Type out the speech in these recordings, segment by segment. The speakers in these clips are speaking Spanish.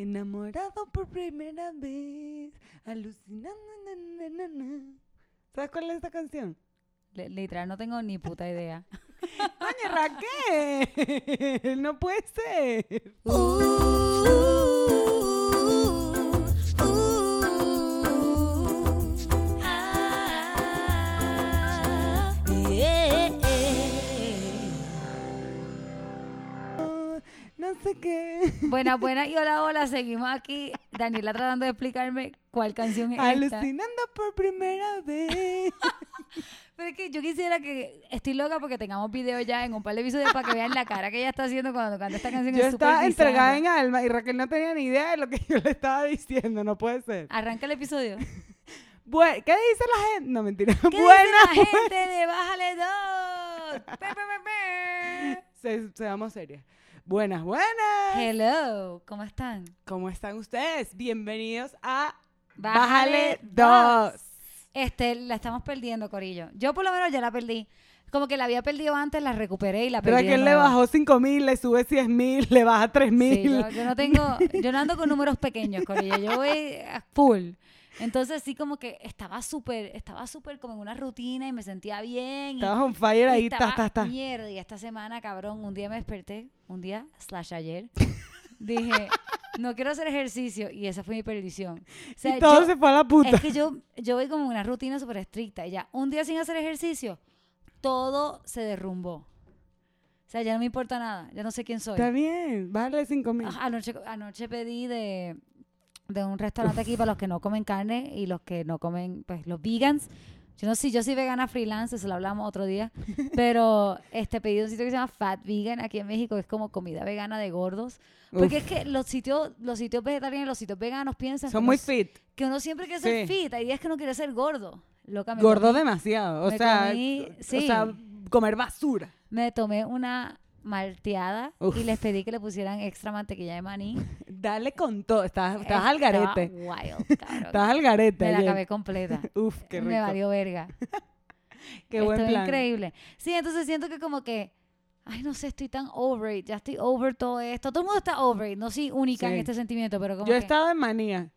Enamorado por primera vez, alucinando. na, na, na, na. ¿Sabes cuál es esta canción? Le- literal, no tengo ni puta idea. Coño, Raquel, no puede ser. No sé qué. Buenas, buenas y hola, hola. Seguimos aquí. Daniela tratando de explicarme cuál canción es esta. Alucinando por primera vez. Pero es que yo quisiera que... Estoy loca porque tengamos video ya en un par de episodios para que vean la cara que ella está haciendo cuando canta esta canción. Yo es estaba entregada en alma y Raquel no tenía ni idea de lo que yo le estaba diciendo. No puede ser. Arranca el episodio. ¿Qué dice la gente? No, mentira. ¿Qué Buena. dice la gente de Bájale dos? Pe, pe, pe, pe. Se- seamos serias. Buenas, buenas. Hello, ¿cómo están? ¿Cómo están ustedes? Bienvenidos a Bájale Bájale 2. Este, la estamos perdiendo, Corillo. Yo por lo menos ya la perdí. Como que la había perdido antes, la recuperé y la perdí. de Raquel le nuevo. bajó 5 mil, le sube 10 mil, le baja 3 Sí, mil. yo, yo no tengo, yo no ando con números pequeños, Corillo. Yo voy a full. Entonces sí como que estaba súper, estaba súper como en una rutina y me sentía bien. y- Estabas on fire y ahí, ta, estaba ta, ta. Mierda, y esta semana, cabrón, un día me desperté, un día, slash ayer, dije, no quiero hacer ejercicio y esa fue mi perdición. O sea, Y todo yo- se fue a la puta. es que yo, yo voy como en una rutina súper estricta y ya, un día sin hacer ejercicio, todo se derrumbó. O sea, ya no me importa nada, ya no sé quién soy. Está bien, bájale 5 mil. Anoche, anoche pedí de, de un restaurante aquí para los que no comen carne y los que no comen, pues los vegans. Yo no sé, yo soy vegana freelance, eso lo hablamos otro día. Pero este pedí de un sitio que se llama Fat Vegan aquí en México, es como comida vegana de gordos. Porque es que los sitios, los sitios vegetarianos los sitios veganos piensan Son muy fit. que uno siempre quiere ser Sí. fit. Hay días que uno quiere ser gordo. Loca, Gordo comí- demasiado. O sea, comí- o sí. sea, comer basura. Me tomé una malteada Uf. y les pedí que le pusieran extra mantequilla de maní. Dale con todo. Estás, estás al garete. wild, cabrón. Estás al garete. Me la ayer. acabé completa. Uf, qué rico. Me valió verga. Qué buen Estuvo plan. increíble. Sí, entonces siento que como que, ay, no sé, estoy tan over it, ya estoy over todo esto. Todo el mundo está over it, no soy única en este sentimiento, pero como Yo he que, estado en manía.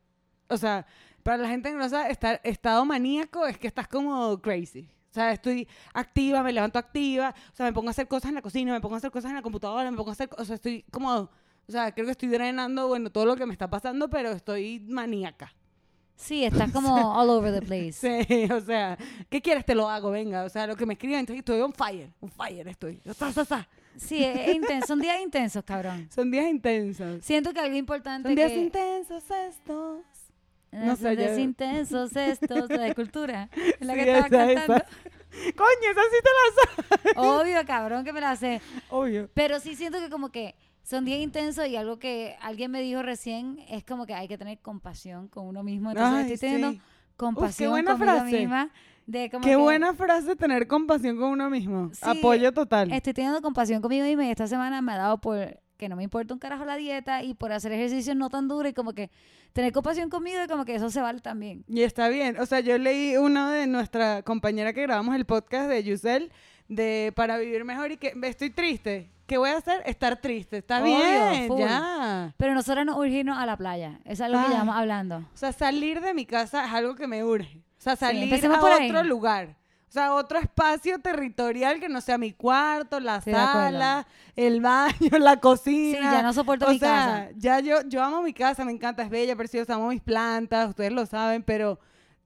O sea, para la gente que no sabe, estar estado maníaco es que estás como crazy. O sea, estoy activa, me levanto activa, o sea, me pongo a hacer cosas en la cocina, me pongo a hacer cosas en la computadora, me pongo a hacer, o sea, estoy como, o sea, creo que estoy drenando, bueno, todo lo que me está pasando, pero estoy maníaca. sí, estás como all over the place. Sí, o sea, ¿qué quieres? Te lo hago, venga, o sea, lo que me escriben, entonces estoy on fire, on fire estoy. Sa, sa, sa. Sí, es, es intenso, son días intensos, cabrón. Son días intensos. Siento que algo importante Son días que... intensos estos. No sé, yo- intensos estos, la de cultura. La Sí, que estaba esa, esa. cantando. Coño, esa sí te la sabes. Obvio, cabrón, que me la sé. Obvio. Pero sí siento que como que son días intensos y algo que alguien me dijo recién es como que hay que tener compasión con uno mismo. Entonces Ay, estoy teniendo sí. compasión buena conmigo frase. misma. De como Qué que buena frase tener compasión con uno mismo. Sí, Apoyo total. Estoy teniendo compasión conmigo misma y esta semana me ha dado por que no me importa un carajo la dieta y por hacer ejercicios no tan duros y como que tener compasión conmigo y como que eso se vale también. Y está bien. O sea, yo leí uno de nuestra compañera que grabamos el podcast de Yusel de Para Vivir Mejor y que estoy triste. ¿Qué voy a hacer? Estar triste. Está Obvio, bien, full. ya. Pero nosotros nos urgimos a la playa. Eso es lo que llevamos hablando. O sea, salir de mi casa es algo que me urge. O sea, salir empecemos a ahí. otro lugar. O sea, otro espacio territorial que no sea mi cuarto, la sala, el baño, la cocina. Sí, ya no soporto o mi sea, casa. Ya yo, yo amo mi casa, me encanta, es bella, preciosa, amo mis plantas, ustedes lo saben, pero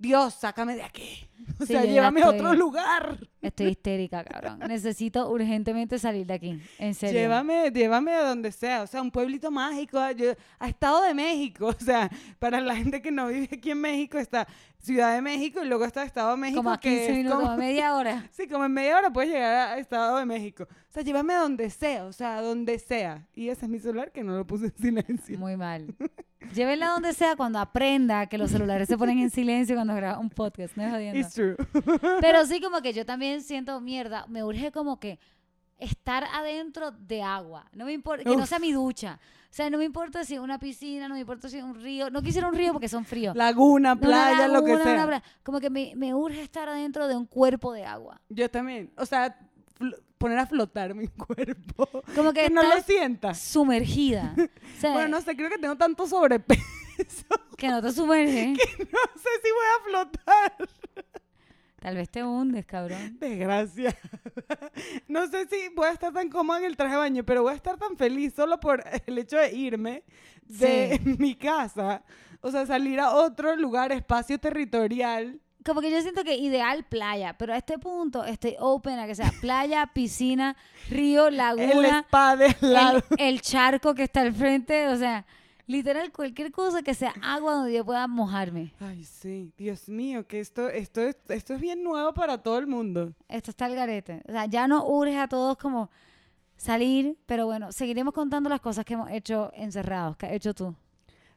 Dios, sácame de aquí. O Sí, sea, llévame a otro lugar. Estoy histérica, cabrón. Necesito urgentemente salir de aquí. En serio. Llévame, llévame a donde sea, o sea, un pueblito mágico, a- yo- a Estado de México, o sea, para la gente que no vive aquí en México está Ciudad de México y luego está Estado de México, como a que 15 es minutos, como- como a media hora. Sí, como en media hora puedes llegar a Estado de México. O sea, llévame a donde sea, o sea, a donde sea. Y ese es mi celular que no lo puse en silencio. Muy mal. Llévenla donde sea cuando aprenda que los celulares se ponen en silencio cuando graba un podcast. No es jodiendo. It's true. Pero sí, como que yo también siento mierda. Me urge como que estar adentro de agua. No me importa, que no Uf. sea mi ducha. O sea, no me importa si es una piscina, no me importa si es un río. No quisiera un río porque son fríos. Laguna, No, una playa, lo que laguna, sea. una playa. Como que me, me urge estar adentro de un cuerpo de agua. Yo también. O sea, poner a flotar mi cuerpo. Como que, Que no lo estás sientas. sumergida. O sea, Bueno, no sé, creo que tengo tanto sobrepeso. que no te sumerges. No sé si voy a flotar. Tal vez te hundes, cabrón. Desgracia. No sé si voy a estar tan cómoda en el traje de baño, pero voy a estar tan feliz solo por el hecho de irme de Sí. mi casa. O sea, salir a otro lugar, espacio territorial. Como que yo siento que ideal playa, pero a este punto estoy open a que sea playa, piscina, río, El laguna, lado. el, el charco que está al frente, o sea, literal cualquier cosa que sea agua donde yo pueda mojarme. Ay, sí, Dios mío, que esto, esto, es, esto es bien nuevo para todo el mundo. Esto está el garete. O sea, ya no urge a todos como salir, pero bueno, seguiremos contando las cosas que hemos hecho encerrados, que has hecho tú.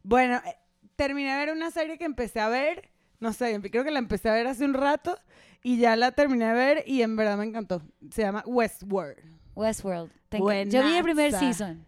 Bueno, eh, terminé de ver una serie que empecé a ver, no sé, creo que la empecé a ver hace un rato y ya la terminé de ver y en verdad me encantó. Se llama Westworld. Westworld. Enc- Yo vi el primer Buenaza. season.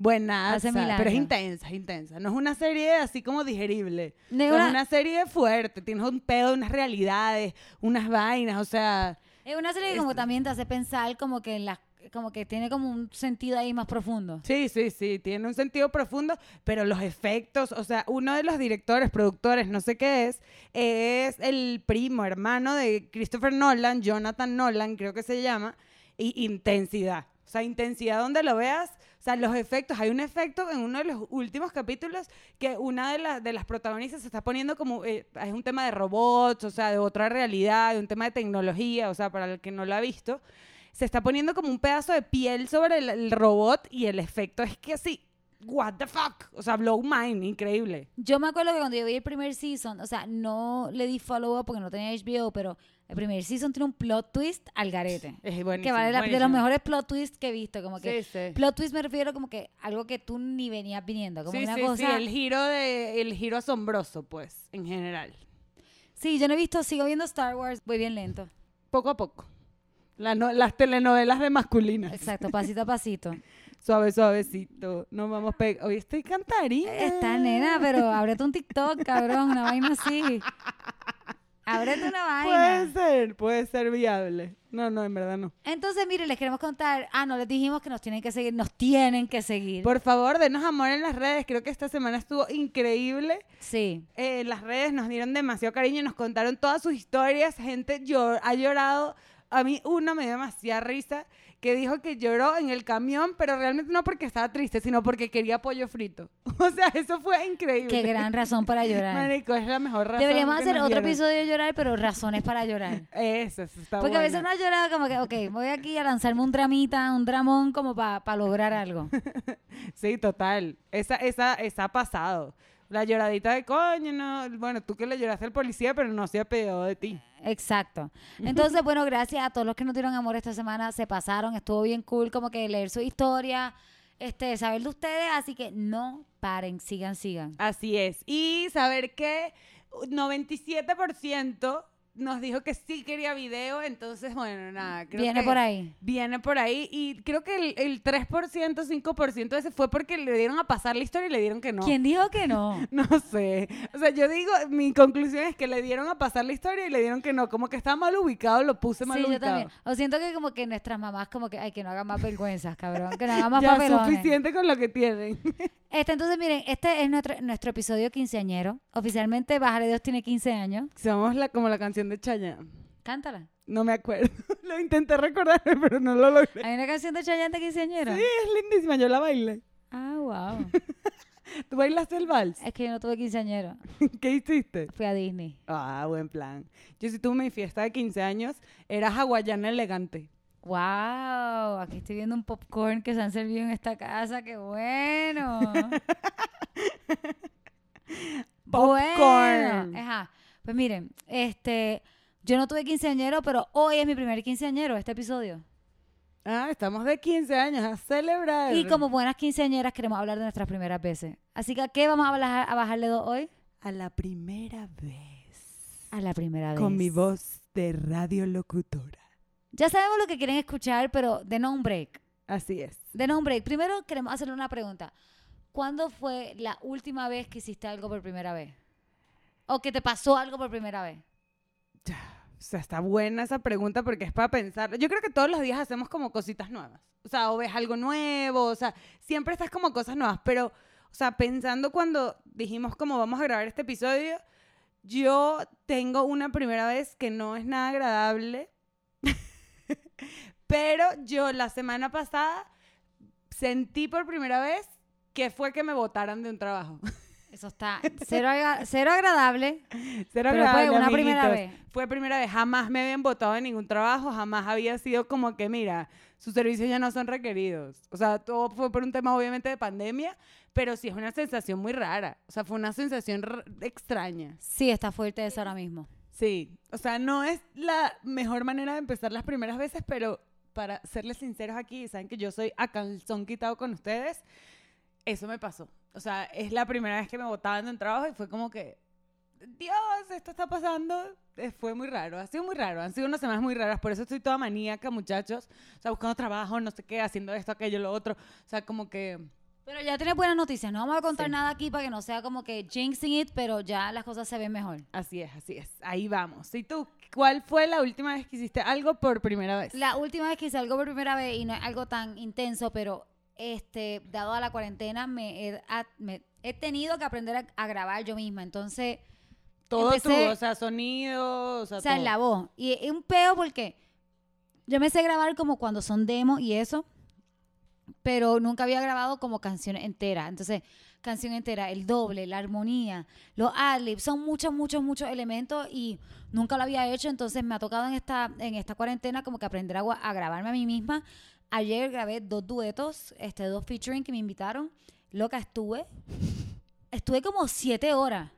Buena, Hace mil pero es intensa, es intensa. No es una serie así como digerible. No es No una- es una serie fuerte, tienes un pedo, unas realidades, unas vainas, o sea, Es una serie que como también te hace pensar como que en las como que tiene como un sentido ahí más profundo. sí, sí, sí, tiene un sentido profundo, pero los efectos, o sea, uno de los directores, productores, no sé qué es, es el primo, hermano de Christopher Nolan, Jonathan Nolan, creo que se llama, y intensidad. O sea, intensidad donde lo veas, o sea, los efectos. Hay un efecto en uno de los últimos capítulos que una de, las de las protagonistas se está poniendo como, eh, es un tema de robots, o sea, de otra realidad, de un tema de tecnología, o sea, para el que no lo ha visto, se está poniendo como un pedazo de piel sobre el, el robot y el efecto es que así, what the fuck, o sea, blow mind, increíble. Yo me acuerdo que cuando yo vi el primer season, o sea, no le di follow up porque no tenía HBO, pero el primer season tiene un plot twist al garete. Es buenísimo. que vale la, de los mejores plot twists que he visto, como que Sí, sí. plot twist me refiero como que algo que tú ni venías viniendo, como Sí, una sí, cosa. sí, el giro de el giro asombroso, pues, en general. Sí, yo no he visto, sigo viendo Star Wars, voy bien lento. Poco a poco. La no- las telenovelas de masculinas. Exacto, pasito a pasito. Suave, suavecito. Nos vamos pe Hoy estoy cantarina. Está nena, pero ábrete un TikTok, cabrón, una vaina así. Ábrete una vaina. Puede ser, puede ser viable. No, no, en verdad no. Entonces, mire, les queremos contar. Ah, no, les dijimos que nos tienen que seguir. Nos tienen que seguir. Por favor, denos amor en las redes. Creo que esta semana estuvo increíble. Sí. Eh, las redes nos dieron demasiado cariño, nos contaron todas sus historias. Gente llor- ha llorado. A mí una me dio demasiada risa que dijo que lloró en el camión, pero realmente no porque estaba triste, sino porque quería pollo frito. O sea, eso fue increíble. Qué gran razón para llorar. Marico, es la mejor razón. Deberíamos hacer otro episodio de llorar, pero razones para llorar. Eso, eso está Porque a veces ha llorado como que, ok, voy aquí a lanzarme un dramita, un dramón como para lograr algo. Sí, total. Esa, esa, esa ha pasado. La lloradita de coño, no. Bueno, tú que le lloraste al policía, pero no se ha pedido de ti. Exacto. Entonces, bueno, gracias a todos los que nos dieron amor esta semana, se pasaron, estuvo bien cool como que leer su historia, este, saber de ustedes, así que no paren, sigan, sigan. Así es. Y saber que 97% nos dijo que sí quería video, entonces, bueno, nada. Creo Viene que por ahí. Viene por ahí. Y creo que el, el 3%, 5% de ese fue porque le dieron a pasar la historia y le dieron que no. ¿Quién dijo que no? No sé. O sea, yo digo, mi conclusión es que le dieron a pasar la historia y le dieron que no. Como que estaba mal ubicado, lo puse mal Sí, yo ubicado. también. O siento que como que nuestras mamás como que, ay, que no hagan más vergüenzas, cabrón. Que no hagan más ya papelones. suficiente con lo que tienen. Este, entonces, miren, este es nuestro, nuestro episodio quinceañero. Oficialmente, Bájale Dios tiene 15 años. Somos la, como la canción de Chayanne. Cántala. No me acuerdo. lo intenté recordarme, pero no lo logré. ¿Hay una canción de Chayanne de quinceañero? Sí, es lindísima. Yo la bailé. Ah, wow. ¿Tú bailaste el vals? es que yo no tuve quinceañero. ¿Qué hiciste? Fui a Disney. Ah, buen plan. Yo si tuve mi fiesta de 15 años, era hawaiana elegante. Wow, aquí estoy viendo un popcorn que se han servido en esta casa, qué bueno. Popcorn. Bueno. Ajá. Pues miren, este, yo no tuve quinceañero, pero hoy es mi primer quinceañero, este episodio. Ah, estamos de 15 años a celebrar. Y como buenas quinceañeras queremos hablar de nuestras primeras veces. Así que, ¿a qué vamos a, bajar- a bajarle dos hoy? A la primera vez. A la primera vez. Con mi voz de radiolocutora. Ya sabemos lo que quieren escuchar, pero denos un break. Así es. Denos un break. Primero queremos hacerle una pregunta. ¿Cuándo fue la última vez que hiciste algo por primera vez? ¿O que te pasó algo por primera vez? O sea, está buena esa pregunta porque es para pensar. Yo creo que todos los días hacemos como cositas nuevas. O sea, o ves algo nuevo, o sea, siempre estás como cosas nuevas. Pero, o sea, pensando cuando dijimos como vamos a grabar este episodio, yo tengo una primera vez que no es nada agradable. pero yo la semana pasada sentí por primera vez que fue que me votaran de un trabajo. Eso está cero, aga- cero agradable. Cero Pero fue agradable, una primera vez. Fue primera vez. Jamás me habían votado en ningún trabajo. Jamás había sido como que, mira, sus servicios ya no son requeridos. O sea, todo fue por un tema obviamente de pandemia, pero sí es una sensación muy rara. O sea, fue una sensación extraña. Sí, está fuerte eso ahora mismo. Sí. O sea, no es la mejor manera de empezar las primeras veces, pero para serles sinceros aquí, saben que yo soy a calzón quitado con ustedes. Eso me pasó. O sea, es la primera vez que me votaban de un trabajo y fue como que, Dios, esto está pasando. Eh, Fue muy raro, ha sido muy raro. Han sido unas semanas muy raras, por eso estoy toda maníaca, muchachos. O sea, buscando trabajo, no sé qué, haciendo esto, aquello, lo otro. O sea, como que... Pero ya tienes buenas noticias. No vamos a contar Sí. nada aquí para que no sea como que jinxing it, pero ya las cosas se ven mejor. Así es, así es. Ahí vamos. ¿Y tú? ¿Cuál fue la última vez que hiciste algo por primera vez? La última vez que hice algo por primera vez, y no es algo tan intenso, pero este, dado a la cuarentena, me he, a- me he tenido que aprender a, a grabar yo misma. Entonces, Todo empecé- tú, o sea, sonido, o sea, o sea, en todo. la voz. Y es un peo porque yo me sé grabar como cuando son demos y eso, pero nunca había grabado como canciones enteras. Entonces, canción entera, el doble, la armonía, los adlibs, son muchos, muchos, muchos elementos y nunca lo había hecho. Entonces, me ha tocado en esta, en esta cuarentena como que aprender a, a grabarme a mí misma. Ayer grabé dos duetos, este, dos featuring que me invitaron. Loca, estuve. Estuve como siete horas.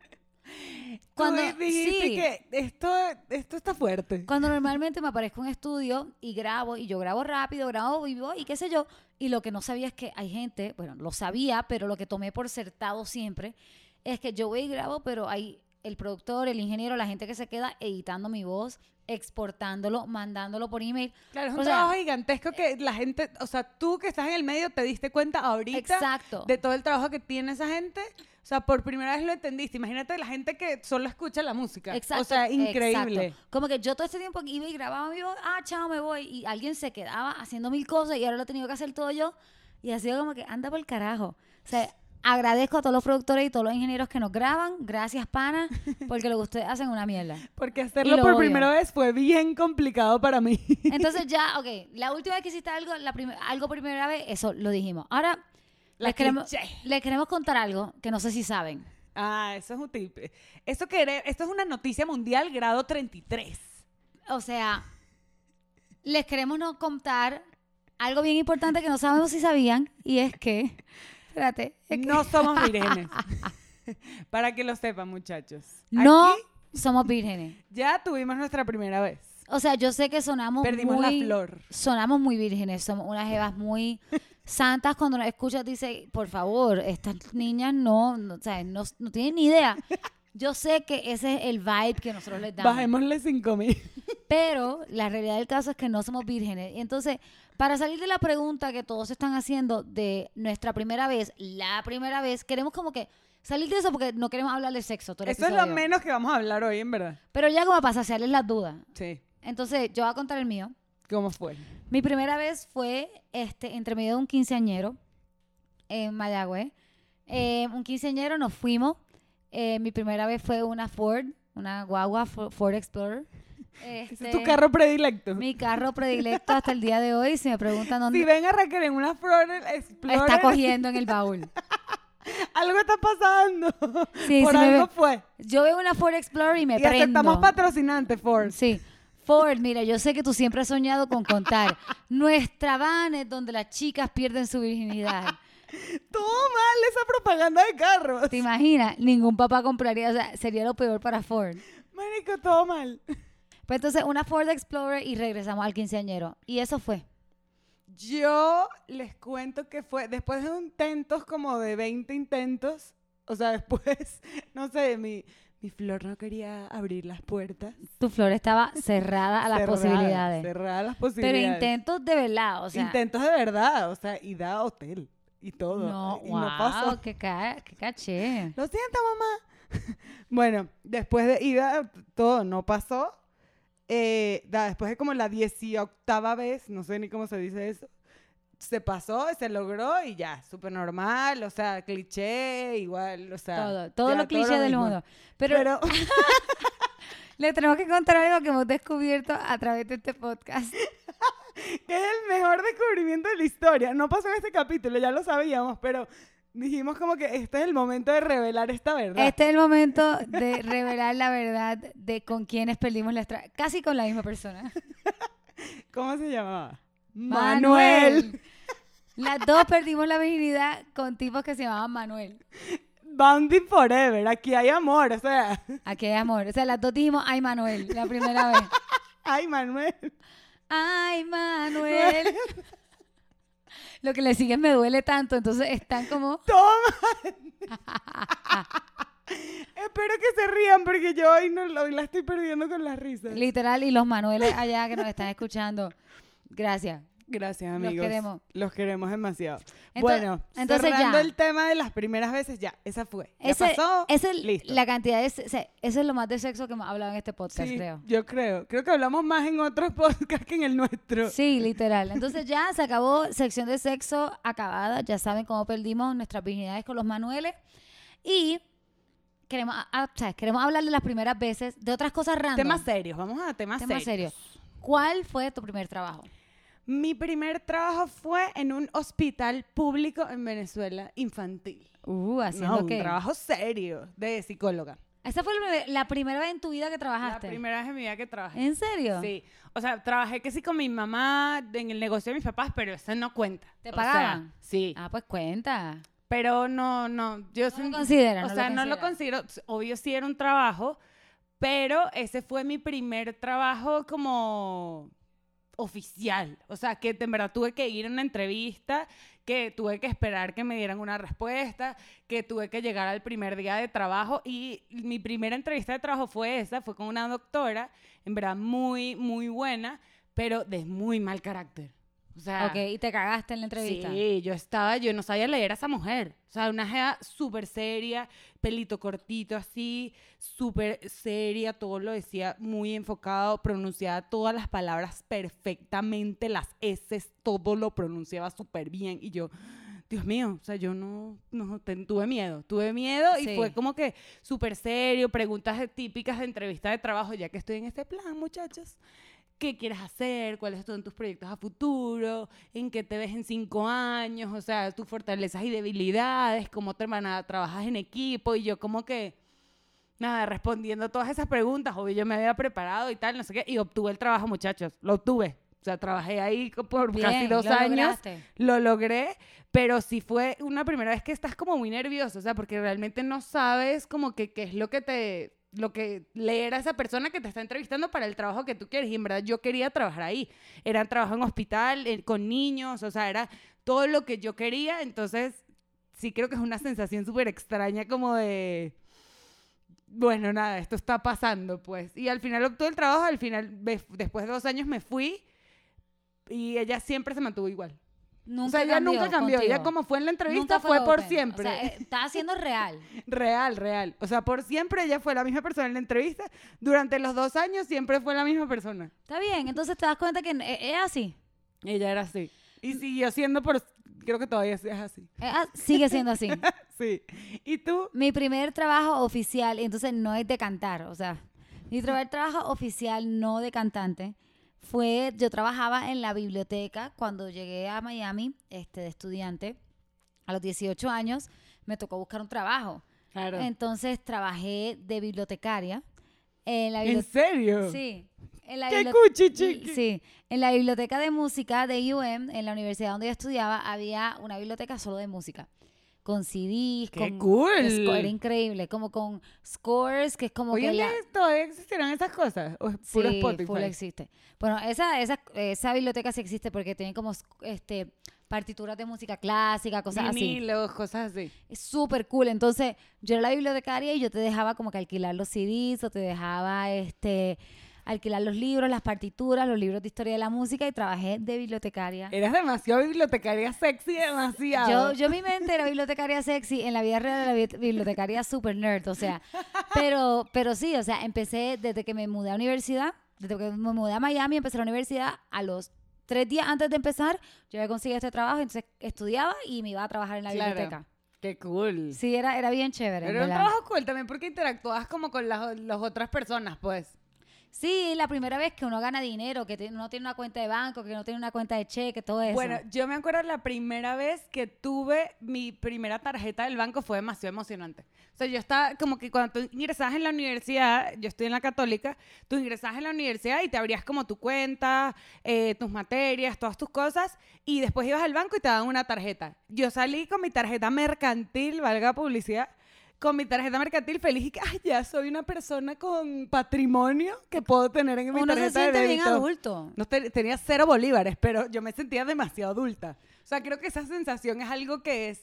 Cuando dijiste sí. que esto, esto está fuerte. Cuando normalmente me aparezco en estudio y grabo, y yo grabo rápido, grabo vivo y qué sé yo, y lo que no sabía es que hay gente, bueno, lo sabía, pero lo que tomé por certado siempre, es que yo voy y grabo, pero hay el productor, el ingeniero, la gente que se queda editando mi voz, exportándolo, mandándolo por email. Claro, es un O sea- trabajo gigantesco que la gente, o sea, tú que estás en el medio te diste cuenta ahorita Exacto. de todo el trabajo que tiene esa gente. O sea, por primera vez lo entendiste. Imagínate la gente que solo escucha la música. Exacto. O sea, increíble. exacto. Como que yo todo este tiempo iba y grababa mi voz, ah, chao, me voy. Y alguien se quedaba haciendo mil cosas y ahora lo he tenido que hacer todo yo. Y ha sido como que anda por el carajo. O sea, agradezco a todos los productores y todos los ingenieros que nos graban. Gracias, pana, porque lo que ustedes hacen es una mierda. Porque hacerlo lo por odio. primera vez fue bien complicado para mí. Entonces ya, ok, la última vez que hiciste algo, la prim- algo por primera vez, eso lo dijimos. Ahora, La les queremos, cliché. les queremos contar algo que no sé si saben. Ah, eso es un tip. Esto, que esto es una noticia mundial grado 33. O sea, les queremos no contar algo bien importante que no sabemos si sabían, y es que, espérate, No somos vírgenes. Para que lo sepan, muchachos. no Aquí somos vírgenes. ya tuvimos nuestra primera vez. O sea, yo sé que sonamos Perdimos muy, la flor. sonamos muy vírgenes, somos unas evas muy santas cuando nos escuchas dice, por favor, estas niñas no, no, o sea, no, no tienen ni idea. Yo sé que ese es el vibe que nosotros les damos. Bajémosle 5 mil. Pero la realidad del caso es que no somos vírgenes. Y entonces, para salir de la pregunta que todos están haciendo de nuestra primera vez, la primera vez, queremos como que salir de eso porque no queremos hablar de sexo. todo el Eso es lo menos que vamos a hablar hoy, en verdad. Pero ya como para saciarles las dudas. Sí. Entonces, yo voy a contar el mío. ¿Cómo fue? Mi primera vez fue este, entre medio de un quinceañero en Mayagüez. Eh, un quinceañero, nos fuimos. Eh, mi primera vez fue una Ford, una guagua Fo- Ford Explorer. Este, es tu carro predilecto. Mi carro predilecto hasta el día de hoy. Si me preguntan dónde Si ven a Raquel en una Ford Explorer, está cogiendo en el baúl. algo está pasando. Sí, Por algo fue. Yo veo una Ford Explorer y me Y prendo. aceptamos patrocinantes, Ford. Sí. Ford, mira, yo sé que tú siempre has soñado con contar. Nuestra van es donde las chicas pierden su virginidad. Todo mal esa propaganda de carros. ¿Te imaginas? Ningún papá compraría, o sea, sería lo peor para Ford. Marico, todo mal. Pues entonces, una Ford Explorer y regresamos al quinceañero. Y eso fue. Yo les cuento que fue después de intentos como de 20 intentos, o sea, después, no sé, mi, mi flor no quería abrir las puertas. Tu flor estaba cerrada a las Cerrada, posibilidades. Cerrada las Pero posibilidades. intentos de verdad, o sea. intentos de verdad, o sea, y da hotel y todo. no, y wow, no pasó. qué, ca- qué caché. Lo siento, mamá. bueno, después de ida, todo no pasó. eh, da- después de como la 18 vez, no sé ni cómo se dice eso, se pasó, se logró y ya, súper normal, o sea, cliché, igual, o sea. Todo, todo ya, lo cliché del mismo. mundo. Pero, Pero, le tenemos que contar algo que hemos descubierto a través de este podcast. Que es el mejor descubrimiento de la historia. No pasó en este capítulo, ya lo sabíamos, pero dijimos como que este es el momento de revelar esta verdad. Este es el momento de revelar la verdad de con quienes perdimos la estra- casi con la misma persona. ¿Cómo se llamaba? Las dos perdimos la virginidad con tipos que se llamaban Manuel. Bounty Forever, aquí hay amor, o sea. Aquí hay amor. O sea, las dos dijimos, ay, Manuel, la primera vez. Ay, Manuel. Ay, Manuel. Lo que le siguen me duele tanto, entonces están como... Toma. Espero que se rían porque yo hoy, no, hoy la estoy perdiendo con las risas. Literal, y los Manueles allá que nos están escuchando. Gracias. Gracias, Los amigos. queremos. Los queremos demasiado. Bueno, entonces cerrando ya. el tema de las primeras veces, ya, esa fue. Ya Ese, pasó. ese- listo. la cantidad de... se- se- Eso es lo más de sexo que hemos hablado en este podcast, Sí, creo. Yo creo. Creo que hablamos más en otros podcasts que en el nuestro. Sí, literal. Entonces ya se acabó sección de sexo acabada. Ya saben cómo perdimos nuestras virginidades con los Manueles. Y queremos, o sea, queremos hablar de las primeras veces, de otras cosas random. Temas serios, vamos a temas, Temas serios. serios. ¿Cuál fue tu primer trabajo? Mi primer trabajo fue en un hospital público en Venezuela infantil. Uh, haciendo No, qué? un trabajo serio de psicóloga. Esa fue la, primer- la primera vez en tu vida que La trabajaste. primera vez en mi vida que trabajé. ¿En serio? Sí. O sea, trabajé que sí con mi mamá en el negocio de mis papás, pero eso no cuenta. ¿Te O pagaban? sea, sí. Ah, pues cuenta. Pero no, no. Yo No lo considera, O no sea, lo no lo considero. Obvio sí era un trabajo, pero ese fue mi primer trabajo como oficial. O sea, que en verdad tuve que ir a una entrevista, que tuve que esperar que me dieran una respuesta, que tuve que llegar al primer día de trabajo y mi primera entrevista de trabajo fue esa, fue con una doctora, en verdad muy, muy buena, pero de muy mal carácter. O sea, Ok, y te cagaste en la entrevista. Sí, yo estaba, yo no sabía leer a esa mujer. O sea, una jeva súper seria, pelito cortito así, súper seria, todo lo decía muy enfocado, pronunciaba todas las palabras perfectamente, las S, todo lo pronunciaba súper bien. Y yo, Dios mío, o sea, yo no, no tuve miedo, tuve miedo y Sí. fue como que súper serio, preguntas típicas de entrevista de trabajo, ya que estoy en este plan, muchachos. ¿Qué quieres hacer? ¿Cuáles son tus proyectos a futuro? ¿En qué te ves en cinco años? O sea, tus fortalezas y debilidades, cómo te hermana trabajas en equipo. Y yo como que, nada, respondiendo todas esas preguntas, obvio yo me había preparado y tal, no sé qué, y obtuve el trabajo, muchachos, lo obtuve. O sea, trabajé ahí por Bien, casi dos lo años lograste. lo logré, pero sí fue una primera vez que estás como muy nervioso, o sea, porque realmente no sabes como que qué es lo que te lo que leer a esa persona que te está entrevistando para el trabajo que tú quieres. Y en verdad yo quería trabajar ahí. Era trabajo en hospital, con niños, o sea, era todo lo que yo quería. Entonces, sí creo que es una sensación súper extraña como de... Bueno, nada, esto está pasando, pues. Y al final obtuve el trabajo, al final, después de dos años me fui y ella siempre se mantuvo igual. Nunca o sea, ella cambió nunca cambió. Ella contigo. como fue en la entrevista Nunca fue, por open. siempre. O sea, eh, estaba siendo real. Real, real. O sea, por siempre ella fue la misma persona en la entrevista. Durante los dos años siempre fue la misma persona. Está bien, entonces te das cuenta que eh, es así. Ella era así. Y siguió siendo por... Creo que todavía es así. Es a- sigue siendo así. Sí. ¿Y tú? Mi primer trabajo oficial, entonces no es de cantar, o sea, mi primer trabajo oficial no de cantante fue, yo trabajaba en la biblioteca cuando llegué a Miami, este, de estudiante, a los 18 años, me tocó buscar un trabajo. Claro. Entonces trabajé de bibliotecaria en la ¿En biblioteca. serio? Sí. En la ¡Qué bibli- cuchi, chiqui! Sí, en la biblioteca de música de UM, en la universidad donde yo estudiaba, había una biblioteca solo de música. Con CDs, ¡Qué con cool! era increíble, como con scores, que es como Hoy que en la... todavía existirán esas cosas. O es puro Sí, Spotify. full existe. Bueno, esa, esa, esa biblioteca sí existe porque tiene como este, partituras de música clásica, cosas así. Vinilos, cosas así. Es súper cool. Entonces, yo era la bibliotecaria y yo te dejaba como que alquilar los CDs o te dejaba este alquilar los libros, las partituras, los libros de historia de la música y trabajé de bibliotecaria. Eras demasiado bibliotecaria sexy, demasiado. Yo, yo mi mente era bibliotecaria sexy, en la vida real era bi- bibliotecaria super nerd, o sea, pero, pero sí, o sea, empecé desde que me mudé a universidad desde que me mudé a Miami, empecé la universidad, a los tres días antes de empezar, yo había conseguido este trabajo, entonces estudiaba y me iba a trabajar en la Claro. biblioteca. Qué cool. Sí, era, era bien chévere. en Era un trabajo cool también porque interactúas como con las, las otras personas, pues. Sí, la primera vez que uno gana dinero, que no tiene una cuenta de banco, que no tiene una cuenta de cheque, todo eso. Bueno, yo me acuerdo la primera vez que tuve mi primera tarjeta del banco fue demasiado emocionante. O sea, yo estaba como que cuando tú ingresabas en la universidad, yo estoy en la católica, tú ingresabas en la universidad y te abrías como tu cuenta, eh, tus materias, todas tus cosas, y después ibas al banco y te daban una tarjeta. Yo salí con mi tarjeta mercantil, valga publicidad, con mi tarjeta mercantil feliz y que, ay, ya soy una persona con patrimonio que puedo tener en mi uno se tarjeta de siente bien débito. adulto. No te- tenía cero bolívares, pero yo me sentía demasiado adulta. O sea, creo que esa sensación es algo que es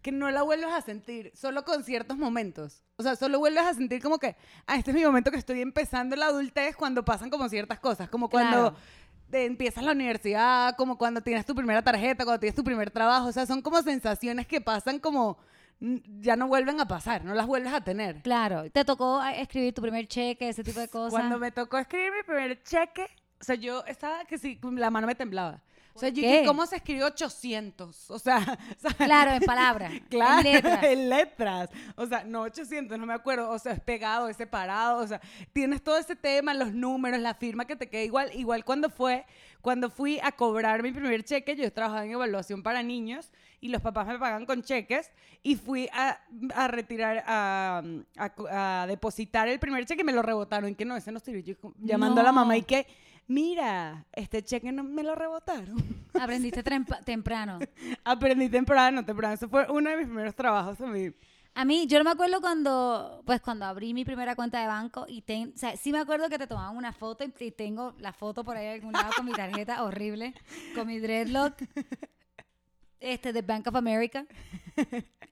que no la vuelves a sentir solo con ciertos momentos. O sea, solo vuelves a sentir como que, ah, este es mi momento que estoy empezando la adultez cuando pasan como ciertas cosas, como cuando Claro. te empiezas la universidad, como cuando tienes tu primera tarjeta, cuando tienes tu primer trabajo. O sea, son como sensaciones que pasan como ya no vuelven a pasar, no las vuelves a tener. Claro, te tocó eh, escribir tu primer cheque, ese tipo de cosas. Cuando me tocó escribir mi primer cheque, o sea, yo estaba que sí, la mano me temblaba. O sea, ¿Por yo qué? ¿cómo se escribió 800? O sea, sea, Claro, en palabras, Claro, en letras. en letras. O sea, no 800, no me acuerdo. O sea, es pegado, es separado. O sea, tienes todo ese tema, los números, la firma que te queda igual. Igual cuando fue, cuando fui a cobrar mi primer cheque, yo trabajaba en evaluación para niños y los papás me pagan con cheques y fui a, a retirar, a, a- a depositar el primer cheque y me lo rebotaron. Y que no, ese no. Yo llamando a la mamá y No. que, mira, este cheque no me lo rebotaron. Aprendiste temprano. Aprendí temprano, temprano. Ese fue uno de mis primeros trabajos a mí. A mí, yo no me acuerdo cuando, pues cuando abrí mi primera cuenta de banco y ten, o sea, sí me acuerdo que te tomaban una foto y, y tengo la foto por ahí en algún lado con mi tarjeta horrible, con mi dreadlock, este, de Bank of America.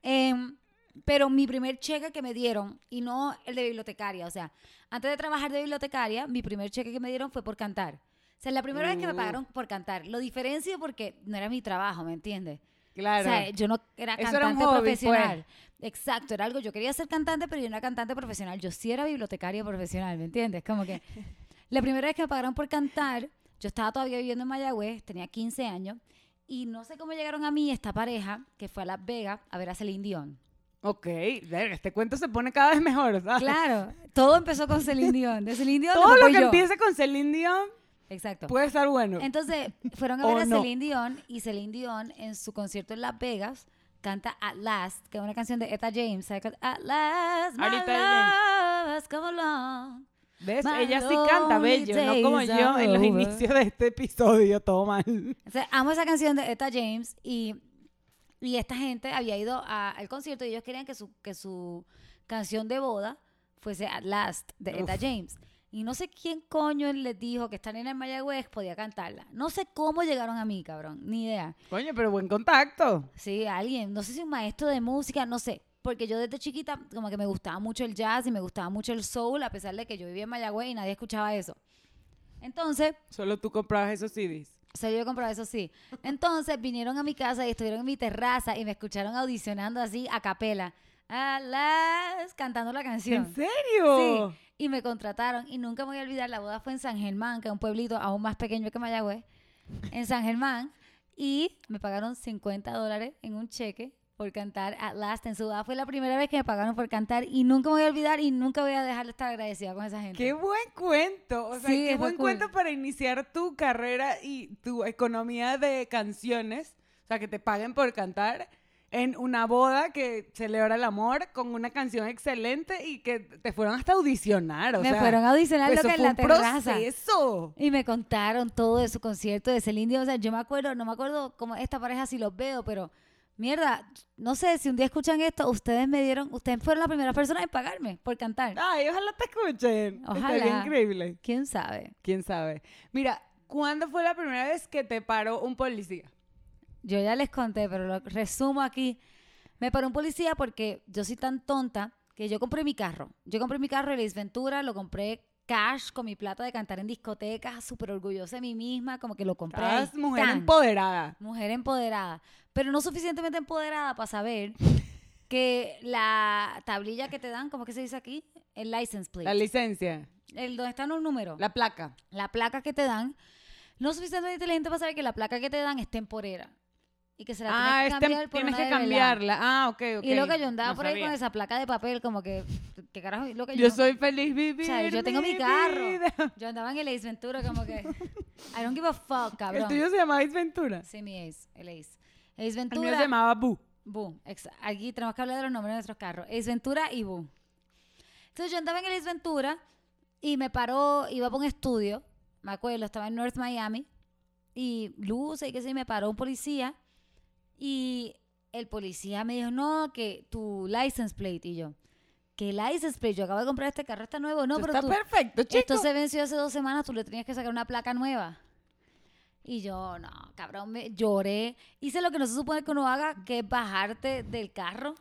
Em, pero mi primer cheque que me dieron, y no el de bibliotecaria, o sea, antes de trabajar de bibliotecaria, mi primer cheque que me dieron fue por cantar. O sea, la primera vez que me Uh. pagaron por cantar. Lo diferencio porque no era mi trabajo, ¿me entiendes? Claro. O sea, yo no era cantante era pues. profesional. Exacto, era algo. Yo quería ser cantante, pero yo no era cantante profesional. Yo sí era bibliotecaria profesional, ¿me entiendes? Como que la primera vez que me pagaron por cantar, yo estaba todavía viviendo en Mayagüez, tenía 15 años, y no sé cómo llegaron a mí esta pareja que fue a Las Vegas a ver a Celine Dion. Ok, este cuento se pone cada vez mejor, ¿sabes? Claro, todo empezó con Celine Dion. De Celine Dion Todo lo que yo. empiece con Celine Dion Exacto. puede estar bueno. Entonces, fueron a ver a no. Celine Dion y Celine Dion en su concierto en Las Vegas canta At Last, que es una canción de Etta James. At Last, my Ahorita love has come along. ¿Ves? My Ella sí canta bello, no como yo en los inicios de este episodio, todo mal. O sea, amo esa canción de Etta James y, y esta gente había ido a- al concierto y ellos querían que su, que su canción de boda fuese At Last de Etta Uf. James. Y no sé quién coño les dijo que esta nena en Mayagüez podía cantarla. No sé cómo llegaron a mí, cabrón. Ni idea. Coño, pero buen contacto. Sí, alguien, no sé si un maestro de música, no sé, porque yo desde chiquita como que me gustaba mucho el jazz y me gustaba mucho el soul, a pesar de que yo vivía en Mayagüez y nadie escuchaba eso. Entonces, Solo tú comprabas esos CDs. o sea, yo compraba eso sí. Entonces vinieron a mi casa y estuvieron en mi terraza y me escucharon audicionando así a capela, a las cantando la canción. ¿En serio? Sí, y me contrataron y nunca me voy a olvidar, la boda fue en San Germán, que es un pueblito aún más pequeño que Mayagüez, en San Germán, y me pagaron 50 dólares en un cheque por cantar At Last en su boda. Fue la primera vez que me pagaron por cantar y nunca me voy a olvidar y nunca voy a dejar de estar agradecida con esa gente. Qué buen cuento. O sea, Sí, qué buen cool. cuento para iniciar tu carrera y tu economía de canciones. O sea, que te paguen por cantar en una boda que celebra el amor con una canción excelente y que te fueron hasta audicionar. O me sea, fueron a audicionar eso lo que en la terraza. proceso. Y me contaron todo de su concierto de Celine Dion. O sea, yo me acuerdo, no me acuerdo cómo esta pareja si los veo, pero mierda, no sé, si un día escuchan esto, ustedes me dieron, ustedes fueron la primera persona en pagarme por cantar. Ay, ojalá te escuchen. Ojalá. Estaría increíble. ¿Quién sabe? ¿Quién sabe? Mira, ¿cuándo fue la primera vez que te paró un policía? Yo ya les conté, pero lo resumo aquí. Me paró un policía porque yo soy tan tonta que yo compré mi carro. Yo compré mi carro de Luis Ventura, lo compré cash con mi plata de cantar en discotecas, súper orgullosa de mí misma, como que lo compré. Estás mujer tan. empoderada. Mujer empoderada, pero no suficientemente empoderada para saber que la tablilla que te dan, ¿cómo que se dice aquí? El license plate. La licencia. el donde están los números, La placa. la placa que te dan, no suficientemente inteligente para saber que la placa que te dan es temporera. Y que se la Ah, tienes que cambiar por tienes una que de verdad. cambiarla. Ah, ok, ok. Y lo que yo andaba No por ahí con esa placa de papel, como que, ¿qué carajo? Lo que Yo soy feliz vivir. O sea, yo tengo mi carro. vida. Yo andaba en el Ace Ventura como que... I don't give a fuck, El cabrón. tuyo se llamaba Ace Ventura. Sí, mi Ace, el Ace. Ace El mío se Ventura... llamaba Boo. Boo. Aquí tenemos que hablar de los nombres de nuestros carros. Ace Ventura y Boo. Entonces yo andaba en el Ace Ventura y me paró, iba para un estudio, me acuerdo, estaba en North Miami y luce y qué sé, yo, me paró un policía y el policía me dijo, no, que tu license plate y yo. ¿Qué license plate? Yo acabo de comprar este carro, está nuevo. No, pero está tú, perfecto, chico. esto se venció hace dos semanas, tú le tenías que sacar una placa nueva. Y yo, no, cabrón, me lloré. Hice lo que no se supone que uno haga, que es bajarte del carro.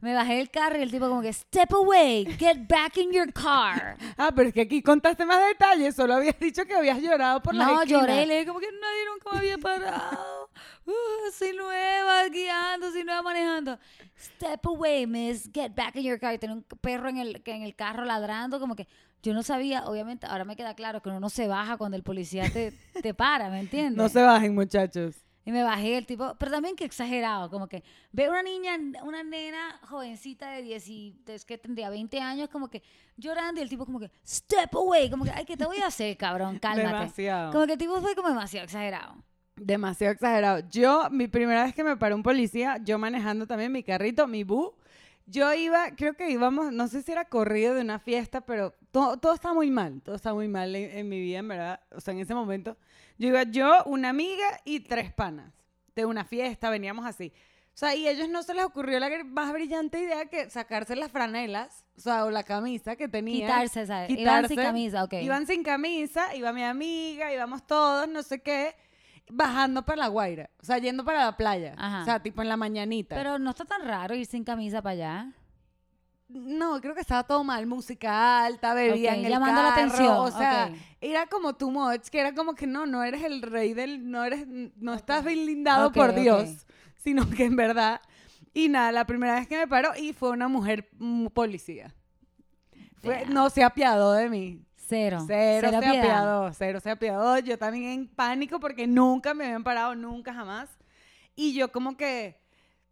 Me bajé del carro y el tipo como que, step away, get back in your car. Ah, pero es que aquí contaste más detalles. Solo habías dicho que habías llorado por la No, lloré y le dije como que nadie nunca me había parado. Uh, soy nueva guiando, soy nueva manejando. Step away, miss, get back in your car. Y tenía un perro en el, en el carro ladrando, como que yo no sabía, obviamente, ahora me queda claro que uno no se baja cuando el policía te, te para, ¿me entiendes? No se bajen, muchachos. Y me bajé el tipo, pero también que exagerado, como que veo una niña, una nena jovencita de 10 y es que tendría 20 años, como que llorando y el tipo como que, step away, como que, ay, ¿qué te voy a hacer, cabrón? Cálmate. Demasiado. Como que el tipo fue como demasiado exagerado. Demasiado exagerado. Yo, mi primera vez que me paró un policía, yo manejando también mi carrito, mi boo, yo iba, creo que íbamos, no sé si era corrido de una fiesta, pero todo, todo está muy mal, todo está muy mal en, en mi vida, en verdad. O sea, en ese momento, yo iba yo, una amiga y tres panas de una fiesta, veníamos así. O sea, y a ellos no se les ocurrió la más brillante idea que sacarse las franelas, o sea, o la camisa que tenían. Quitarse, ¿sabes? Iban sin quitarse. camisa, ok. Iban sin camisa, iba mi amiga, íbamos todos, no sé qué, bajando para la Guaira, o sea, yendo para la playa, Ajá. o sea, tipo en la mañanita. Pero no está tan raro ir sin camisa para allá. no, creo que estaba todo mal, música alta, bebía Ok, en el llamando la atención, o sea, era como too much, que era como que no, no eres el rey del, no eres, no estás blindado por. Dios, sino que en verdad, y nada, la primera vez que me paró y fue una mujer mm, policía. Fue- no se apiadó de mí. Cero. Cero, se piedad. apiadó, cero se apiadó. Yo también en pánico porque nunca me habían parado, nunca jamás. Y yo como que,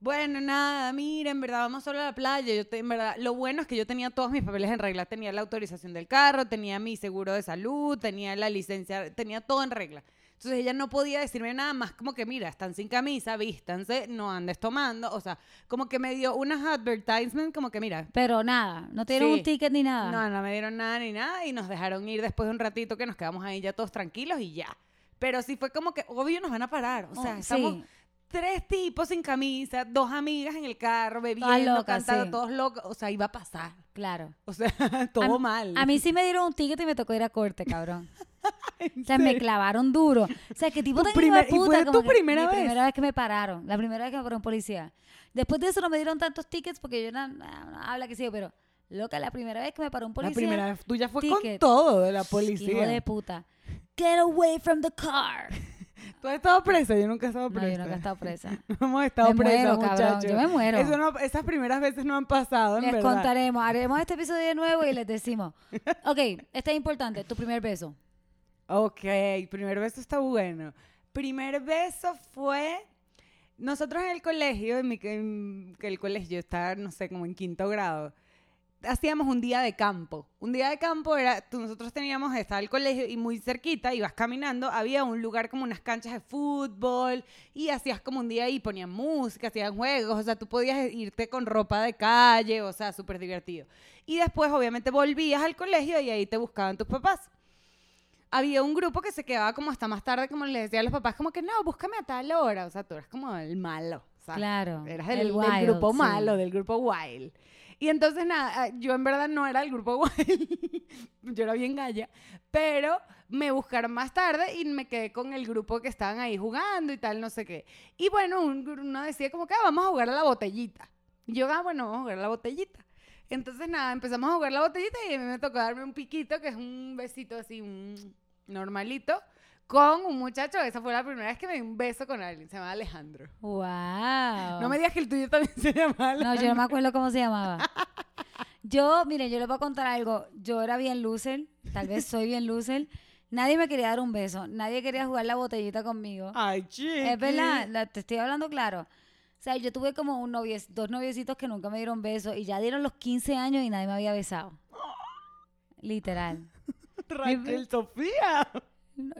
bueno, nada, mira, en verdad vamos solo a la playa. Yo te- en verdad, lo bueno es que yo tenía todos mis papeles en regla. Tenía la autorización del carro, tenía mi seguro de salud, tenía la licencia, tenía todo en regla. Entonces ella no podía decirme nada más como que, mira, están sin camisa, vístanse, no andes tomando. O sea, como que me dio unas advertisements como que, mira, Pero nada, no te dieron Sí. un ticket ni nada. no, no me dieron nada ni nada y nos dejaron ir después de un ratito que nos quedamos ahí ya todos tranquilos y ya. Pero sí fue como que, obvio, nos van a parar. O sea, Oh, estamos sí. tres tipos sin camisa, dos amigas en el carro, bebiendo, locas, cantando, sí. todos locos. O sea, iba a pasar. Claro. O sea, todo a, mal. A mí sí me dieron un ticket y me tocó ir a corte, cabrón. ¿En O sea, me clavaron duro. O sea, que tipo tan primer- hijo de ¿y fue puta, tu que primera vez? primera vez que me pararon. La primera vez que me paró un policía. Después de eso no me dieron tantos tickets porque yo no, no, no habla que sí, pero loca, la primera vez que me paró un La policía. primera vez tuya fue con ticket. todo de la Hijo policía. de puta. Get away from the car. ¿Tú has estado presa? Yo nunca he estado No, presa. yo nunca he estado presa. No hemos estado Me presas, muero, muchachos. yo me muero. Eso no- esas primeras veces no han pasado, en Les verdad. contaremos, haremos este episodio de nuevo y les decimos. Ok, este es importante, tu primer beso. Ok, primer beso está bueno. Primer beso fue. Nosotros en el colegio, en mi, en- el colegio está, no sé, como en quinto grado, hacíamos un día de campo. Un día de campo era, nosotros teníamos, estaba el colegio y muy cerquita, ibas caminando, había un lugar como unas canchas de fútbol y hacías como un día ahí, ponían música, hacían juegos, o sea, tú podías irte con ropa de calle, o sea, súper divertido. Y después, obviamente, volvías al colegio y ahí te buscaban tus papás había un grupo que se quedaba como hasta más tarde, como les decía a los papás, como que no, búscame a tal hora. O sea, tú eras como el malo. o sea, Claro, Eras el el, del wild, grupo sí. malo, del grupo wild. Y entonces, nada, ah, yo en verdad no era el grupo wild. yo era bien galla. Pero me buscaron más tarde y me quedé con el grupo que estaban ahí jugando y tal, no sé qué. Y bueno, un- uno decía como que ah, vamos a jugar a la botellita. Y yo, ah, bueno, vamos a jugar a la botellita. Entonces, nada, empezamos a jugar la botellita y a mí me tocó darme un piquito, que es un besito así, un normalito, con un muchacho. Esa fue la primera vez que me di un beso con alguien. Se llama Alejandro. Wow. No me digas que el tuyo también se llama No, Alejandro. yo no me acuerdo cómo se llamaba. Yo, miren, yo les voy a contar algo. Yo era bien loser. tal vez soy bien loser. Nadie me quería dar un beso, nadie quería jugar la botellita conmigo. Ay, chiqui. Es verdad, la- te estoy hablando claro. O sea, yo tuve como un novie- dos noviecitos que nunca me dieron besos y ya dieron los 15 años y nadie me había besado. Literal. Raquel Sofía.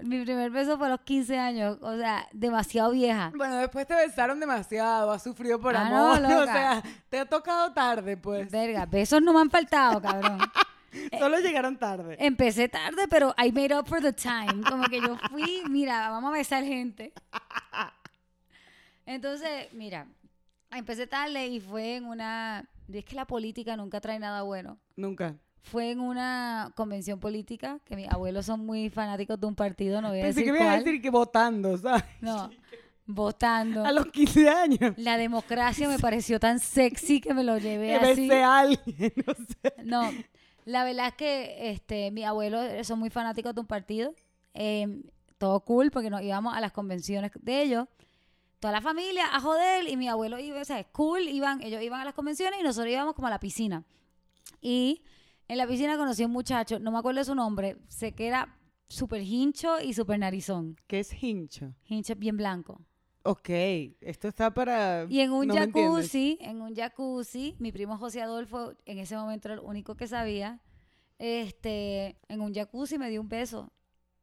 Mi primer beso fue a los 15 años, o sea, demasiado vieja. Bueno, después te besaron demasiado, has sufrido por Ah, no, amor. o sea, te ha tocado tarde, pues. Verga, besos no me han faltado, cabrón. Solo llegaron tarde. Empecé tarde, pero I made up for the time. Como que yo fui, mira, vamos a besar gente. Entonces, mira, empecé tarde y fue en una... Es que la política nunca trae nada bueno. Nunca. Fue en una convención política, que mis abuelos son muy fanáticos de un partido, no voy a Pensé decir que me ibas a cuál. decir que votando, ¿sabes? No, votando. A los 15 años. La democracia me pareció tan sexy que me lo llevé Que así. a alguien, no sé. No, la verdad es que este, mis abuelos son muy fanáticos de un partido. eh, todo cool porque nos íbamos a las convenciones de ellos. Toda la familia a joder y mi abuelo iba, o sea, cool, iban, ellos iban a las convenciones y nosotros íbamos como a la piscina. Y en la piscina conocí a un muchacho, no me acuerdo de su nombre, sé que era súper hincho y súper narizón. ¿Qué es hincho? Hincho bien blanco. Ok, esto está para... Y en un no jacuzzi, en un jacuzzi, mi primo José Adolfo en ese momento era el único que sabía, este, en un jacuzzi me dio un beso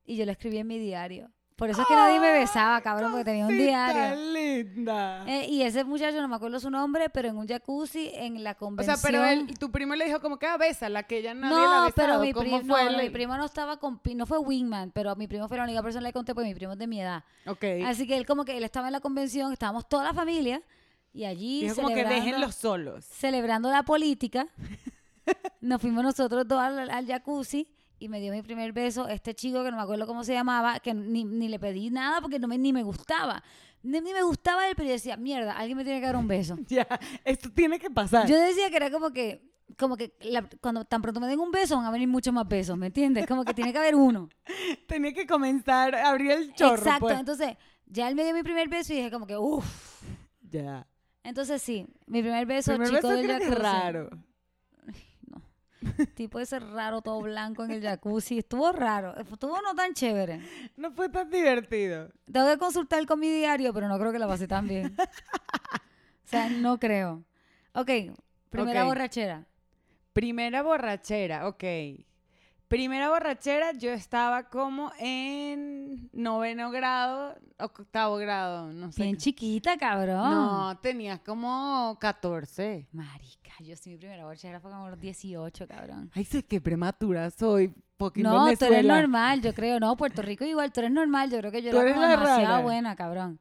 y yo lo escribí en mi diario. Por eso es que nadie me besaba, cabrón, porque tenía un diario. linda. Eh, y ese muchacho, no me acuerdo su nombre, pero en un jacuzzi, en la o convención. sea, pero él, tu primo le dijo como que a bésala, que ella nadie la no, ha pero besado. mi, ¿Cómo primo, fue no, el- mi primo no estaba con, pi- no fue wingman, pero mi primo fue la única persona que le conté porque mi primo es de mi edad. Ok. Así que él como que él estaba en la convención, estábamos toda la familia y allí Dijo como que celebrando- déjenlos solos. celebrando la política. Nos fuimos nosotros dos al, al jacuzzi y me dio mi primer beso este chico que no me acuerdo cómo se llamaba, que ni, ni le pedí nada porque no me, ni me gustaba. Ni, ni me gustaba él, pero yo decía, mierda, alguien me tiene que dar un beso. Ya, esto tiene que pasar. Yo decía que era como que, como que la- cuando tan pronto me den un beso van a venir muchos más besos, ¿me entiendes? Como que tiene que haber uno. Tenía que comenzar a abrir el chorro. Exacto, pues. entonces ya él me dio mi primer beso y dije como que, uff. Ya. Entonces sí, mi primer beso, Primer chico beso creo que es raro. Tipo ese raro, todo blanco en el jacuzzi. Estuvo raro. Estuvo no tan chévere. No fue tan divertido. Tengo que consultar con mi diario, pero no creo que la pasé tan bien. o sea, no creo. Ok, primera borrachera. Primera borrachera, ok. Primera borrachera, yo estaba como en noveno grado, octavo grado, no sé. Bien chiquita, cabrón. No, tenía como 14. Marica, yo sí, mi primera borrachera fue como a los 18, cabrón. Ay, sé qué prematura soy. Fucking No, tú eres normal, yo creo. No, Puerto Rico igual, tú eres normal. Yo creo que yo era como demasiado rara. buena, cabrón.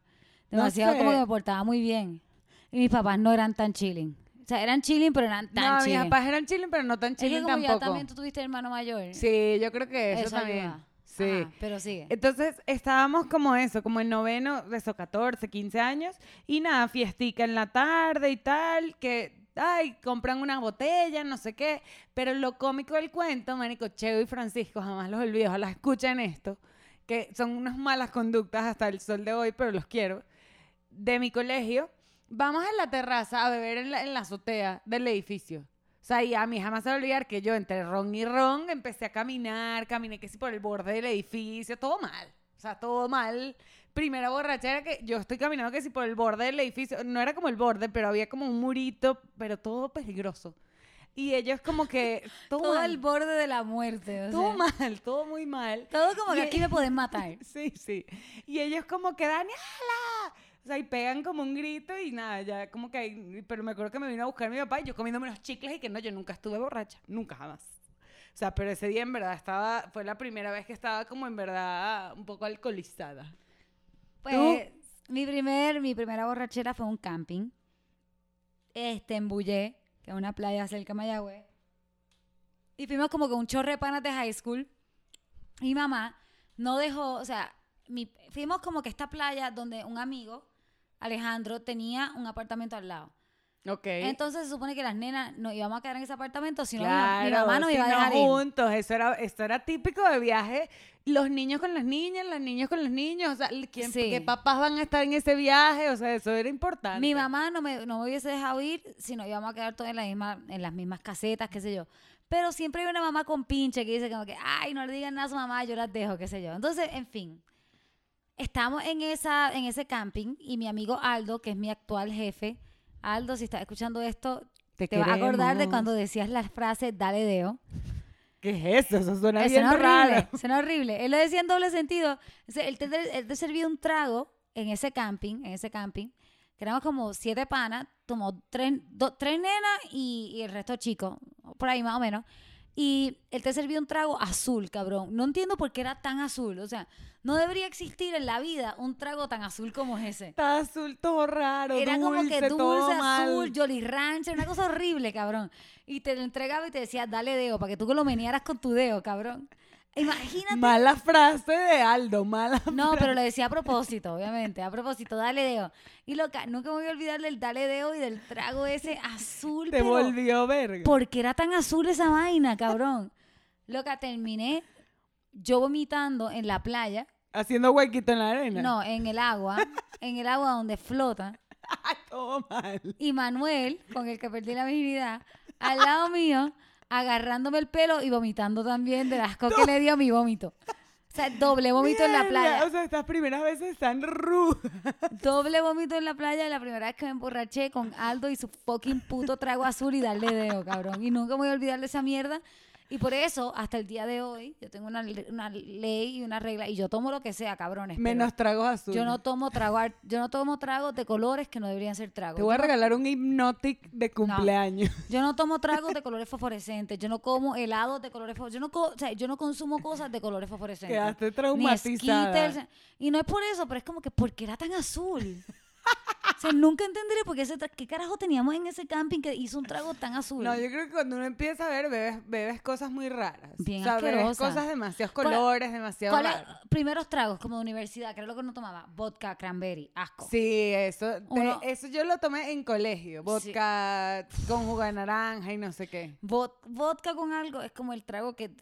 No Demasiado como que me portaba muy bien. Y mis papás no eran tan chilling. O sea, eran chilling, pero eran tan No, mis chilling. papás eran chilling, pero no tan Es que chilling como ya tampoco. también tú tuviste hermano mayor. Sí, yo creo que eso, eso también. ayuda. Sí. Ajá, pero sigue. Entonces estábamos como eso, como en noveno, de esos 14, 15 años, y nada, fiestica en la tarde y tal, que, ay, compran una botella, no sé qué, pero lo cómico del cuento, Marico, Cheo y Francisco, jamás los olvido, ojalá escuchen esto, que son unas malas conductas hasta el sol de hoy, pero los quiero, de mi colegio, vamos a la terraza a beber en la, en la azotea del edificio. O sea, y a mí jamás se va a olvidar que yo entre ron y ron empecé a caminar, caminé que sí por el borde del edificio, todo mal. O sea, todo mal. Primera borrachera que yo estoy caminando que sí por el borde del edificio. No era como el borde, pero había como un murito, pero todo peligroso. Y ellos como que... Todo, Todo al borde de la muerte. o todo sea, mal, todo muy mal. todo como que Y- aquí me pueden matar. Sí, sí. Y ellos como que, Daniela. O sea, y pegan como un grito y nada, ya como que... Pero me acuerdo que me vino a buscar mi papá y yo comiéndome los chicles y que no, yo nunca estuve borracha. Nunca, jamás. O sea, pero ese día en verdad estaba... Fue la primera vez que estaba como en verdad un poco alcoholizada. Pues mi primer, mi primera borrachera fue un camping. Este, en Bullé, que es una playa cerca de Mayagüez. Y fuimos como que un chorre de panas de high school. Y mamá no dejó, o sea, mi- fuimos como que esta playa donde un amigo, Alejandro, tenía un apartamento al lado. Ok. Entonces se supone que las nenas no íbamos a quedar en ese apartamento, sino mi, claro, mi mamá nos iba a dejar ir. juntos. Eso era, esto era típico de viaje. Los niños con las niñas, las niñas con los niños. O sea, ¿quién, Sí. ¿qué papás van a estar en ese viaje? O sea, eso era importante. Mi mamá no me, no me hubiese dejado ir si no íbamos a quedar todos en, la misma, en las mismas casetas, qué sé yo. Pero siempre hay una mamá con pinche que dice como que, ay, no le digan nada a su mamá, yo las dejo, qué sé yo. Entonces, en fin, estamos en, esa, en ese camping y mi amigo Aldo, que es mi actual jefe, Aldo, si estás escuchando esto, te, vas a acordar de cuando decías la frase, dale deo. ¿Qué es eso? Eso suena bien Suena horrible, raro. suena horrible. Él lo decía en doble sentido. Él te, él te servía un trago en ese camping, en ese camping, que éramos como siete panas, tomó tres, do- tres nenas y, y el resto chicos, por ahí más o menos. Y él te servía un trago azul, cabrón. No entiendo por qué era tan azul. O sea, no debería existir en la vida un trago tan azul como ese. Está azul todo raro, Era dulce, como que dulce, mal. azul, Jolly Rancher, una cosa horrible, cabrón. Y te lo entregaba y te decía, dale dedo, para que tú lo menearas con tu dedo, cabrón. Imagínate. Mala frase de Aldo, mala No, pero lo decía a propósito, obviamente. A propósito, dale dedo. Y loca, nunca me voy a olvidar del dale dedo y del trago ese azul. Te pero volvió verga. ¿Por qué era tan azul esa vaina, cabrón? Loca, terminé yo vomitando en la playa. Haciendo huequito en la arena. No, en el agua. En el agua donde flota. Todo mal. Y Manuel, con el que perdí la virginidad, al lado mío, agarrándome el pelo y vomitando también del asco que le dio mi vómito. O sea, doble vómito en la playa. O sea, estas primeras veces están rudas. Doble vómito en la playa la primera vez que me emborraché con Aldo y su fucking puto trago azul y darle dedo, cabrón. Y nunca voy a olvidar de esa mierda. Y por eso, hasta el día de hoy, yo tengo una, una ley y una regla. Y yo tomo lo que sea, cabrones. Menos tragos azules. Yo no tomo trago, yo no tomo tragos de colores que no deberían ser tragos. Te voy a regalar un hipnotic de cumpleaños. Yo no tomo tragos de colores fosforescentes. Yo no como helados de colores fosforescentes. Yo no, co- o sea, yo no consumo cosas de colores fosforescentes. Quedaste Ni traumatizada. Skittles. Y no es por eso, pero es como que, ¿por qué era tan azul? O sea, nunca entenderé por qué, ese tra- qué carajo teníamos en ese camping que hizo un trago tan azul. No, yo creo que cuando uno empieza a ver, bebes, bebes cosas muy raras. Bien o sea, bebes cosas demasiados ¿Cuál- colores, demasiado ¿Cuáles raros. primeros tragos como de universidad? Que era lo que uno tomaba. Vodka, cranberry, asco. Sí, eso, te- eso yo lo tomé en colegio. Vodka con jugo de naranja y no sé qué. Vod- vodka con algo es como el trago que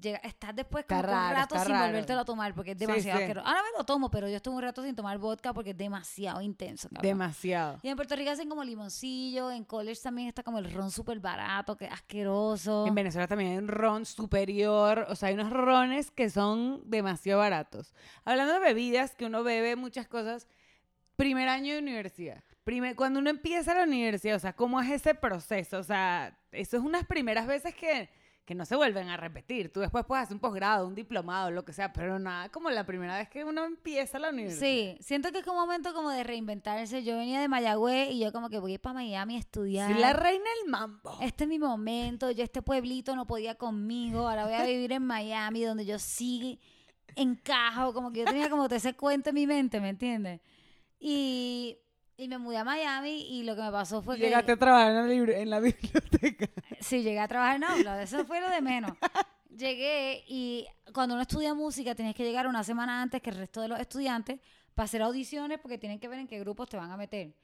llega, estás después como que un raro, rato sin raro. volvértelo a tomar porque es Sí, demasiado sí. asqueroso. Ahora me lo tomo, pero yo estuve un rato sin tomar vodka porque es demasiado intenso. cabrón. Demasiado. Y en Puerto Rico hacen como limoncillo, en college también está como el ron súper barato, que asqueroso. En Venezuela también hay un ron superior, o sea, hay unos rones que son demasiado baratos. Hablando de bebidas, que uno bebe muchas cosas, primer año de universidad. Primer, cuando uno empieza la universidad, o sea, ¿cómo es ese proceso? O sea, eso es unas primeras veces que, que no se vuelven a repetir. Tú después puedes hacer un posgrado, un diplomado, lo que sea, pero nada como la primera vez que uno empieza la universidad. Sí, siento que es como un momento como de reinventarse. Yo venía de Mayagüez y yo como que voy para Miami a estudiar. Sí, la reina del mambo. Este es mi momento, yo este pueblito no podía conmigo, ahora voy a vivir en Miami donde yo sí encajo, como que yo tenía como ese cuento en mi mente, ¿me entiendes? Y, y me mudé a Miami y lo que me pasó fue que... Llegaste a trabajar en la, libr- en la biblioteca. Sí, llegué a trabajar, no, lo- eso fue lo de menos. Llegué y cuando uno estudia música tienes que llegar una semana antes que el resto de los estudiantes para hacer audiciones porque tienen que ver en qué grupos te van a meter.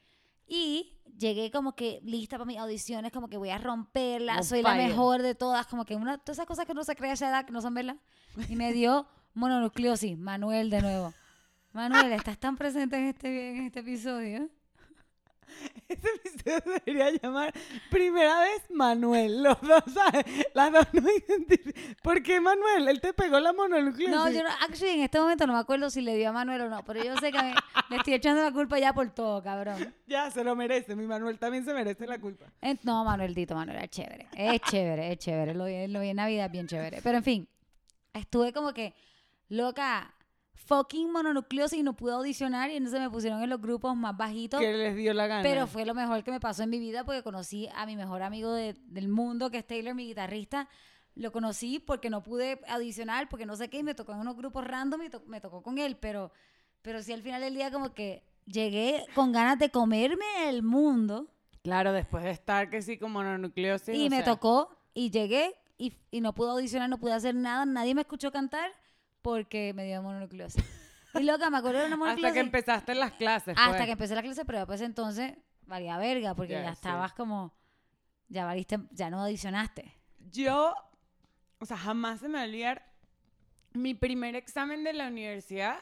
Y llegué como que lista para mis audiciones, como que voy a romperla, soy la mejor de todas, como que una, todas esas cosas que uno se cree a esa edad que no son verdad. Y me dio mononucleosis, Manuel de nuevo. Manuel, estás tan presente en este, en este episodio. Este episodio se debería llamar Primera vez Manuel. Los dos, ¿sabes? Las dos no identifican. ¿Por qué Manuel? Él te pegó la mononucleosis. No, yo no, actually en este momento no me acuerdo si le dio a Manuel o no, pero yo sé que me- le estoy echando la culpa ya por todo, cabrón. Ya, se lo merece. Mi Manuel también se merece la culpa. En- no, Manuelito, Manuel, es chévere. Es chévere, es chévere. Lo vi, lo vi en Navidad, bien chévere. Pero en fin, estuve como que loca, fucking mononucleosis y no pude audicionar y entonces me pusieron en los grupos más bajitos. Que les dio la gana. Pero fue lo mejor que me pasó en mi vida porque conocí a mi mejor amigo de- del mundo, que es Taylor, mi guitarrista. Lo conocí porque no pude audicionar, porque no sé qué, y me tocó en unos grupos random y to- me tocó con él. Pero, pero sí, al final del día, como que llegué con ganas de comerme el mundo Claro, después de estar que sí con mononucleosis. y me sea, tocó y llegué y, y no pude audicionar, no pude hacer nada. Nadie me escuchó cantar porque me dio mononucleosis. Y loca, me acuerdo de una Hasta mononucleosis. que empezaste las clases. Hasta pues. que empecé la clase, pero después entonces valía verga, porque Ya, sí. estabas como, ya valiste, ya no audicionaste. Yo, o sea, jamás se me va a olvidar. Mi primer examen de la universidad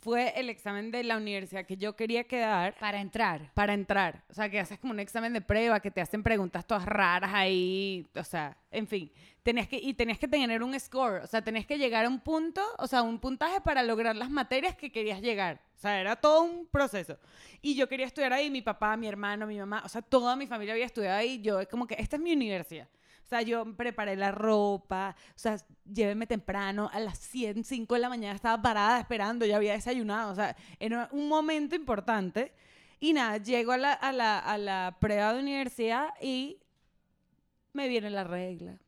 fue el examen de la universidad que yo quería quedar Para entrar. para entrar. O sea, que haces como un examen de prueba, que te hacen preguntas todas raras ahí. O sea, en fin. Tenías que, y tenías que tener un score. O sea, tenías que llegar a un punto, o sea, un puntaje para lograr las materias que querías llegar. O sea, era todo un proceso. Y yo quería estudiar ahí, mi papá, mi hermano, mi mamá, o sea, toda mi familia había estudiado ahí. Yo, es como que esta es mi universidad. Sea, yo preparé la ropa, o sea, lléveme temprano, a las 100, 5 de la mañana estaba parada esperando, ya había desayunado, o sea, era un momento importante. Y nada, llego a la, a la, a la prueba de universidad y me viene la regla.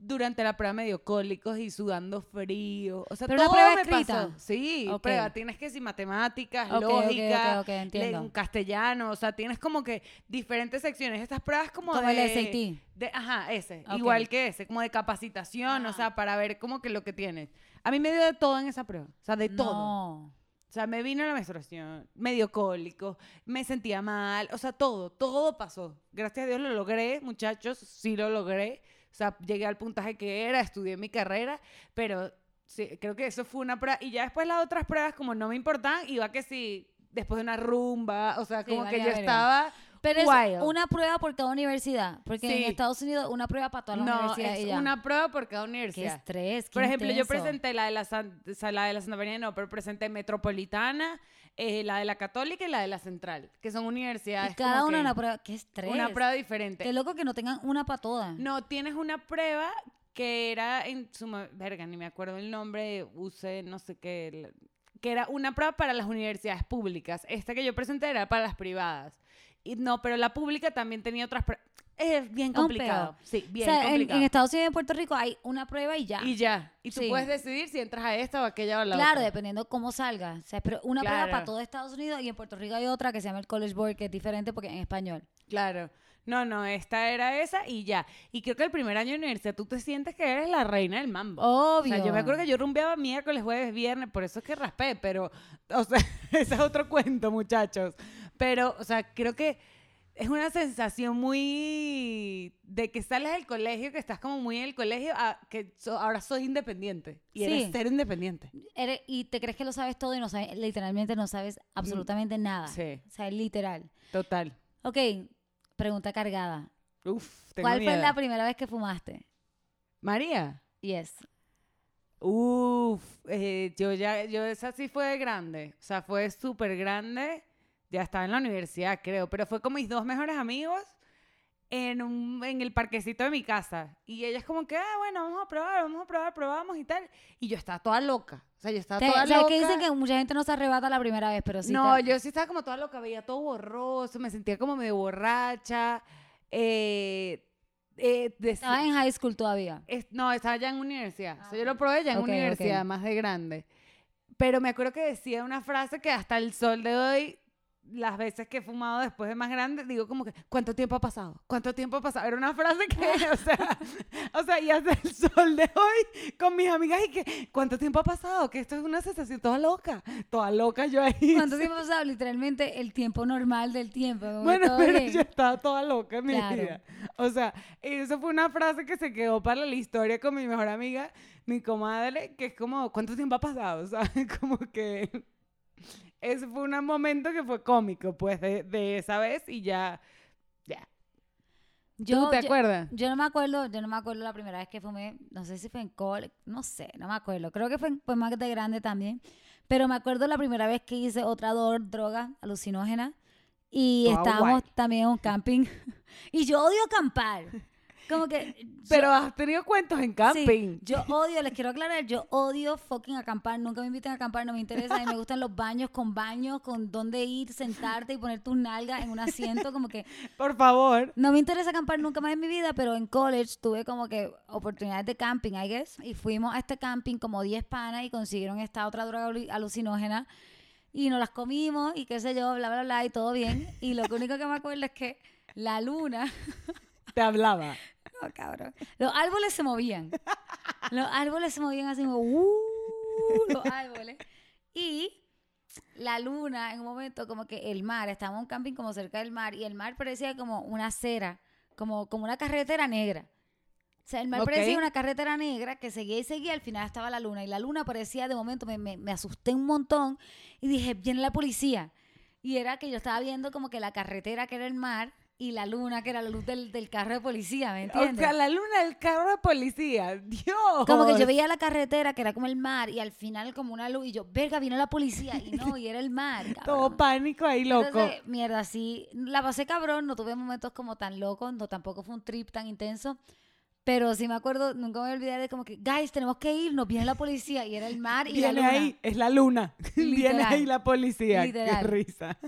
Durante la prueba me dio cólicos y sudando frío. O sea, ¿Pero una todo prueba me escrita? pasó. Sí, Ok. prueba. Tienes que si matemáticas, lógica, ok, ok, entiendo. le- castellano. O sea, tienes como que diferentes secciones. Estas pruebas como, Como de... el SAT. de- ajá, ese. Igual que ese, como de capacitación, o Ah. sea, para ver como que lo que tienes. A mí me dio de todo en esa prueba. O sea, de todo. O sea, me vino la menstruación, me dio cólico, me sentía mal, o sea, todo, todo pasó. Gracias a Dios lo logré, muchachos, sí lo logré. O sea, llegué al puntaje que era, estudié mi carrera, pero sí, creo que eso fue una prueba. Y ya después las otras pruebas, como no me importaban, iba que sí, después de una rumba, o sea, Sí, como que yo estaba... Pero es wild. una prueba por cada universidad. Porque Sí. en Estados Unidos, una prueba para todas las No, universidades. es una prueba por cada Qué universidad. estrés. qué Por ejemplo, yo intenso. presenté la de la, San- la de la Santa María, no, pero presenté Metropolitana, eh, la de la Católica y la de la Central, que son universidades Y cada una una prueba. Qué estrés. una prueba diferente. Qué loco que no tengan una para todas. No, tienes una prueba que era en su... mo- Verga, ni me acuerdo el nombre, use no sé qué... Que era una prueba para las universidades públicas. Esta que yo presenté era para las privadas. Y no, pero la pública también tenía otras pruebas. Es bien complicado. Sí, bien o sea, en, complicado. en Estados Unidos y en Puerto Rico hay una prueba y ya. Y ya. Y tú Sí. puedes decidir si entras a esta o a aquella o a la claro, otra. dependiendo cómo salga. O sea, pero una prueba Claro. para todo Estados Unidos y en Puerto Rico hay otra que se llama el College Board, que es diferente porque en español. Claro. No, no, esta era esa y ya. Y creo que el primer año de universidad tú te sientes que eres la reina del mambo. Obvio. O sea, yo me acuerdo que yo rumbeaba miércoles, jueves, viernes, por eso es que raspé, pero, o sea, ese es otro cuento, muchachos. Pero, o sea, creo que es una sensación muy de que sales del colegio, que estás como muy en el colegio, a que so- ahora soy independiente. Y eres ser independiente. Eres- y te crees que lo sabes todo y no sabes, literalmente no sabes absolutamente nada. Mm, Sí, O sea, literal. total. Ok, pregunta cargada. Uf, tengo ¿Cuál fue la primera vez que fumaste? María. Yes. Uf, eh, yo ya, yo esa sí fue de grande, o sea, fue súper grande, ya estaba en la universidad, creo, pero fue con mis dos mejores amigos en, un, en el parquecito de mi casa, y ellas como que, ah, bueno, vamos a probar, vamos a probar, probamos y tal, y yo estaba toda loca, o sea, yo estaba toda o sea, loca. que dicen que mucha gente no se arrebata la primera vez, pero sí. no, te- yo sí estaba como toda loca, veía todo borroso, me sentía como medio borracha, eh, eh, decía- Estaba en high school todavía. es- no, estaba ya en universidad. O Ah, sea, yo lo ok. probé ya en Ok, ok. universidad, más de grande. Pero me acuerdo que decía una frase que hasta el sol de hoy, las veces que he fumado después de más grande, digo como que, ¿cuánto tiempo ha pasado? ¿Cuánto tiempo ha pasado? Era una frase que, o sea, o sea, y hasta el sol de hoy, con mis amigas, y que, ¿cuánto tiempo ha pasado? Que esto es una sensación toda loca, toda loca yo ahí. ¿Cuánto tiempo ha pasado? Literalmente el tiempo normal del tiempo. Bueno, pero bien. yo estaba toda loca en mi Claro. vida. O sea, eso fue una frase que se quedó para la historia con mi mejor amiga, mi comadre, que es como, ¿cuánto tiempo ha pasado? ¿Sabes? Como que ese fue un momento que fue cómico, pues, de, de esa vez y ya, ya. ¿Tú te yo- acuerdas? Yo no me acuerdo, yo no me acuerdo la primera vez que fumé, no sé si fue en cole, no sé, no me acuerdo. Creo que fue, fue más de grande también. Pero me acuerdo la primera vez que hice otra droga alucinógena y estábamos guay. también en un camping. y yo odio acampar. Como que yo- Pero has tenido cuentos en Sí, camping. yo odio, les quiero aclarar, yo odio fucking acampar. Nunca me inviten a acampar, no me interesa. A mí me gustan los baños con baños, con dónde ir, sentarte y poner tus nalgas en un asiento. Como que Por favor. no me interesa acampar nunca más en mi vida, pero en college tuve como que oportunidades de camping, I guess. Y fuimos a este camping como 10 panas y consiguieron esta otra droga alu- alucinógena. Y nos las comimos y qué sé yo, bla, bla, bla, y todo bien. Y lo único que me acuerdo es que la luna Te hablaba. No, cabrón. Los árboles se movían. Los árboles se movían así como, "Uh", los árboles. Y la luna, en un momento, como que el mar, estábamos en un camping como cerca del mar, y el mar parecía como una acera, como, como una carretera negra. O sea, el mar parecía una carretera negra que seguía y seguía, al final estaba la luna, y la luna parecía, de momento, me, me- me asusté un montón, y dije, viene la policía. Y era que yo estaba viendo como que la carretera que era el mar, y la luna que era la luz del, del carro de policía, ¿me O entiendes? sea, la luna del carro de policía. Dios. Como que yo veía la carretera que era como el mar y al final como una luz y yo, verga, vino la policía y no, y era el mar. Todo pánico ahí, loco. Entonces, mierda, sí, la pasé cabrón, no tuve momentos como tan locos, no tampoco fue un trip tan intenso, pero sí me acuerdo, nunca me voy a olvidar de como que, guys, tenemos que irnos, viene la policía y era el mar y la Viene luna. ahí, es la luna. Viene ahí la policía. Literal. Qué risa.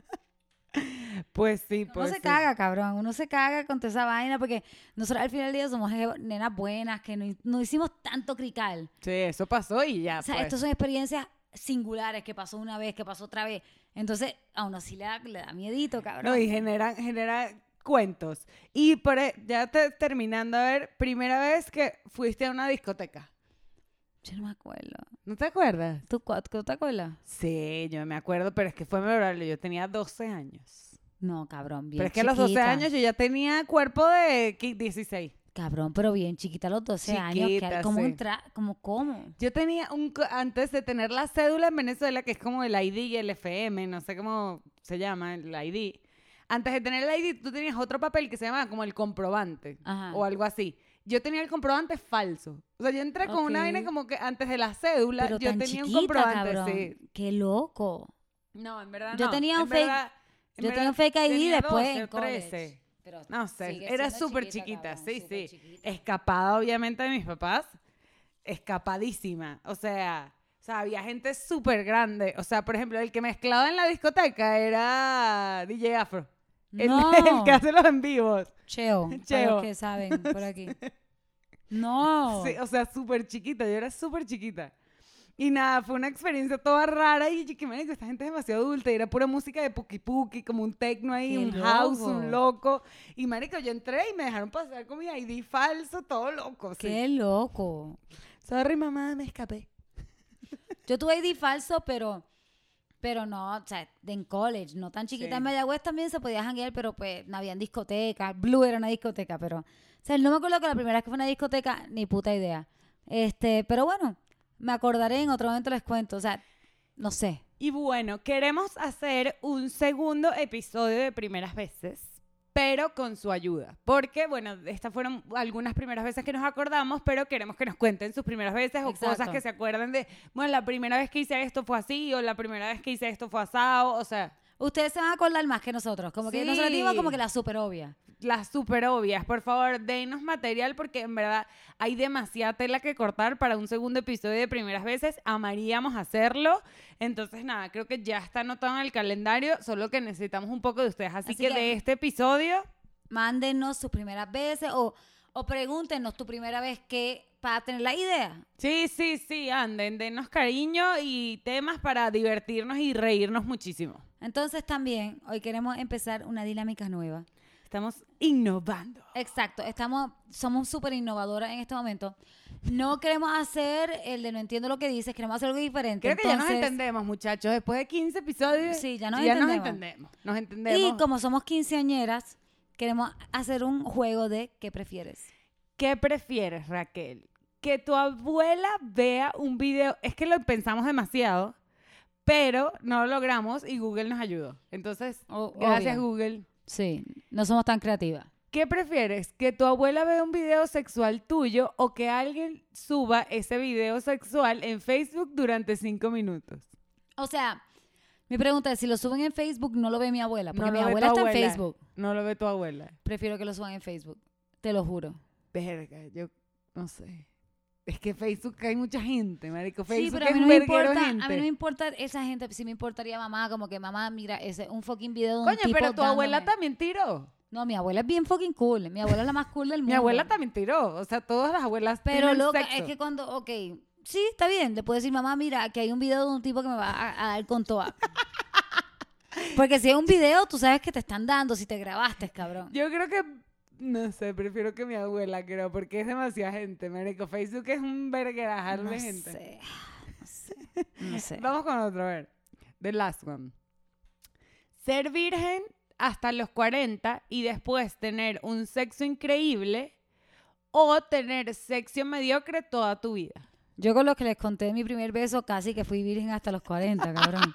Pues sí, Uno pues se sí. caga, cabrón. Uno se caga con toda esa vaina porque nosotros al final del día somos nenas buenas que no, no hicimos tanto crical. Sí, eso pasó y ya. O sea, pues. estas son experiencias singulares que pasó una vez, que pasó otra vez. Entonces, a uno sí le da, le da miedito, cabrón. No, y genera, genera cuentos. Y por, e- ya te- terminando, a ver, primera vez que fuiste a una discoteca. Yo no me acuerdo. ¿No te acuerdas? ¿Tú, tú te acuerdas? Sí, yo me acuerdo, pero es que fue memorable. Yo tenía 12 años. No, cabrón, bien pero es que a los 12 chiquita. años yo ya tenía cuerpo de qui- 16. Cabrón, pero bien chiquita a los 12 años. que- ¿Cómo sí. entra? ¿Cómo, cómo? Yo tenía un, antes de tener la cédula en Venezuela, que es como el ID y el FM, no sé cómo se llama, el ID. Antes de tener el ID, tú tenías otro papel que se llamaba como el comprobante Ajá. o algo así. Yo tenía el comprobante falso. O sea, yo entré con una vaina como que antes de la cédula, Pero yo tan tenía un comprobante, cabrón. sí. Qué loco. No, en verdad Yo no. tenía en un fake- verdad- Yo verdad tenía un fake ID tenía después 12 en o college. 13. Pero No sé, era súper chiquita, cabrón, sí, sí. chiquita. Escapada, obviamente, de mis papás. Escapadísima. O sea, o sea, había gente súper grande. O sea, por ejemplo, el que mezclaba en la discoteca era DJ Afro. El, No. el que hace los en vivos. Cheo, para Cheo. los que saben por aquí. No. Sí, o sea, súper chiquita. Yo era súper chiquita. Y nada, fue una experiencia toda rara y que me esta gente es demasiado adulta y era pura música de puki puki, como un techno ahí, Qué un house, un loco. Y marico, yo entré y me dejaron pasar con mi ID falso, todo loco. sí. Qué loco. Sorry, mamá, me escapé. Yo tuve ID falso, pero pero no, o sea, de en college, no tan chiquita. Sí. En Mayagüez también se podía janguear, pero pues no habían discotecas. Blue era una discoteca, pero... O sea, no me acuerdo que la primera vez que fue a una discoteca, ni puta idea. Este, pero bueno, me acordaré, en otro momento les cuento. O sea, no sé. Y bueno, queremos hacer un segundo episodio de primeras veces, pero con su ayuda. Porque, bueno, estas fueron algunas primeras veces que nos acordamos, pero queremos que nos cuenten sus primeras veces o cosas que se acuerden de, bueno, la primera vez que hice esto fue así, o la primera vez que hice esto fue asado, o sea, Ustedes se van a acordar más que nosotros. Como que Sí. nosotros dimos como que la super obvia. las súper obvias. Por favor, denos material porque en verdad hay demasiada tela que cortar para un segundo episodio de primeras veces. Amaríamos hacerlo. Entonces, nada, creo que ya está anotado en el calendario, solo que necesitamos un poco de ustedes. Así, Así que, que- de este episodio, Mándenos sus primeras veces o, o pregúntenos tu primera vez que para tener la idea. sí, sí, sí, anden, denos cariño y temas para divertirnos y reírnos muchísimo. Entonces también hoy queremos empezar una dinámica nueva. Estamos innovando. Exacto, estamos, somos súper innovadoras en este momento. No queremos hacer el de no entiendo lo que dices, queremos hacer algo diferente. Creo que ya nos entendemos, muchachos. Después de 15 episodios, Sí, ya nos nos entendemos. entendemos. Nos entendemos. Y como somos quinceañeras, queremos hacer un juego de ¿qué prefieres? ¿Qué prefieres, Raquel? Que tu abuela vea un video. Es que lo pensamos demasiado, pero no lo logramos y Google nos ayudó. Entonces, O- gracias obvio. Google. Sí, no somos tan creativas. ¿Qué prefieres? ¿Que tu abuela vea un video sexual tuyo o que alguien suba ese video sexual en Facebook durante cinco minutos? O sea, mi pregunta es, si lo suben en Facebook, no lo ve mi abuela, porque No mi abuela está en. Facebook. No lo ve tu abuela. Prefiero que lo suban en Facebook, te lo juro. Verga, yo no sé. Es que Facebook hay mucha gente, marico. Sí, Facebook pero a es mí, no me importa, gente. a mí no me importa esa gente, sí me importaría mamá, como que mamá, mira, ese un fucking video de un Coño, tipo pero tu abuela dándome". también tiró. No, mi abuela es bien fucking cool. Mi abuela es la más cool del mundo. Mi abuela también tiró. O sea, todas las abuelas Pero loca, sexo. es que cuando, ok, sí, está bien. Le puedo decir, mamá, mira, que hay un video de un tipo que me va a, a dar con toa. Porque si es un video, tú sabes que te están dando si te grabaste, cabrón. Yo creo que, no sé, prefiero que mi abuela, creo, porque es demasiada gente, marico. Facebook es un verguerajar No de gente. sé, no sé, no sé. Vamos con otro, a ver. The last one. Ser virgen hasta los 40 y después tener un sexo increíble o tener sexo mediocre toda tu vida. Yo con lo que les conté de mi primer beso, casi que fui virgen hasta los 40, cabrón.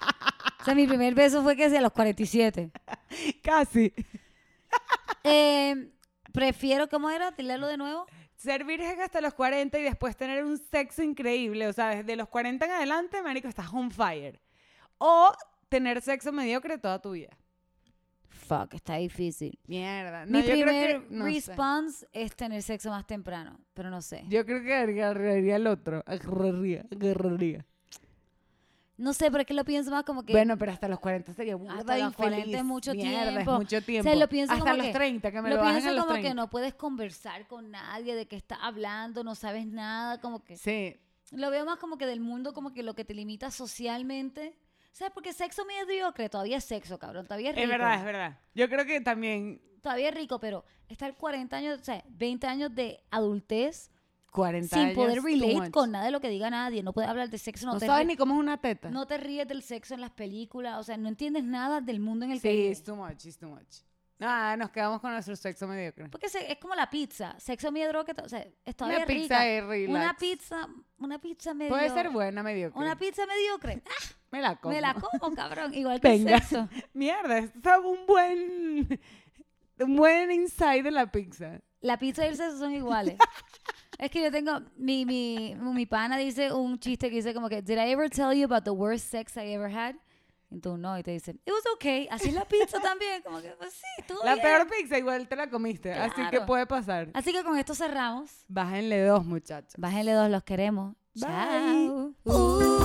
o sea, mi primer beso fue que sea a los 47. Casi. Eh, prefiero, ¿cómo era? Dile de nuevo. Ser virgen hasta los 40 y después tener un sexo increíble. O sea, desde los 40 en adelante, marico, estás on fire. O tener sexo mediocre toda tu vida. Fuck, está difícil. Mierda. Mi creo primer que- no sé. response es tener sexo más temprano, pero no sé. Yo creo que agarraría el otro. Agarraría, agarraría. No sé, pero es que lo pienso más como que... Bueno, pero hasta los 40 sería burda Hasta de los 40 es mucho Mierda, tiempo. es mucho tiempo. lo pienso hasta como los que- 30, que me lo lo, bajen pienso a los como 30. que no puedes conversar con nadie, de qué estás hablando, no sabes nada, como que... Sí, Lo veo más como que del mundo, como que lo que te limita socialmente. ¿Sabes? Porque sexo mediocre todavía es sexo, cabrón. Todavía es rico. es verdad, es verdad. Yo creo que también Todavía es rico, pero estar 40 años, o sea, 20 años de adultez 40 sin años, poder relate con nada de lo que diga nadie. No puedes hablar de sexo, no, No te sabes ni cómo es una teta. no te ríes del sexo en las películas. O sea, no entiendes nada del mundo en el sí, que es vives. too much, it's too much. Nada, nos quedamos con nuestro sexo mediocre. Porque se- es como la pizza. Sexo mediocre, o sea, es todavía Una pizza rica. es. Una pizza, una pizza medio... Puede ser buena, mediocre. Una pizza mediocre. Ah, Me la como. me la como, cabrón. Igual que el sexo. Mierda, esto está un buen... Un buen inside de la pizza. La pizza y el sexo son iguales. es que yo tengo, mi, mi, mi pana dice un chiste que dice como que, did I ever tell you about the worst sex I ever had? Y tú no, y te dicen, it was okay. Así es la pizza también, como que, pues sí, todo La bien. peor pizza igual te la comiste, así que puede pasar. Así que con esto cerramos. Bájenle dos, muchachos. Bájenle dos, los queremos. Bye. Chao. Ooh,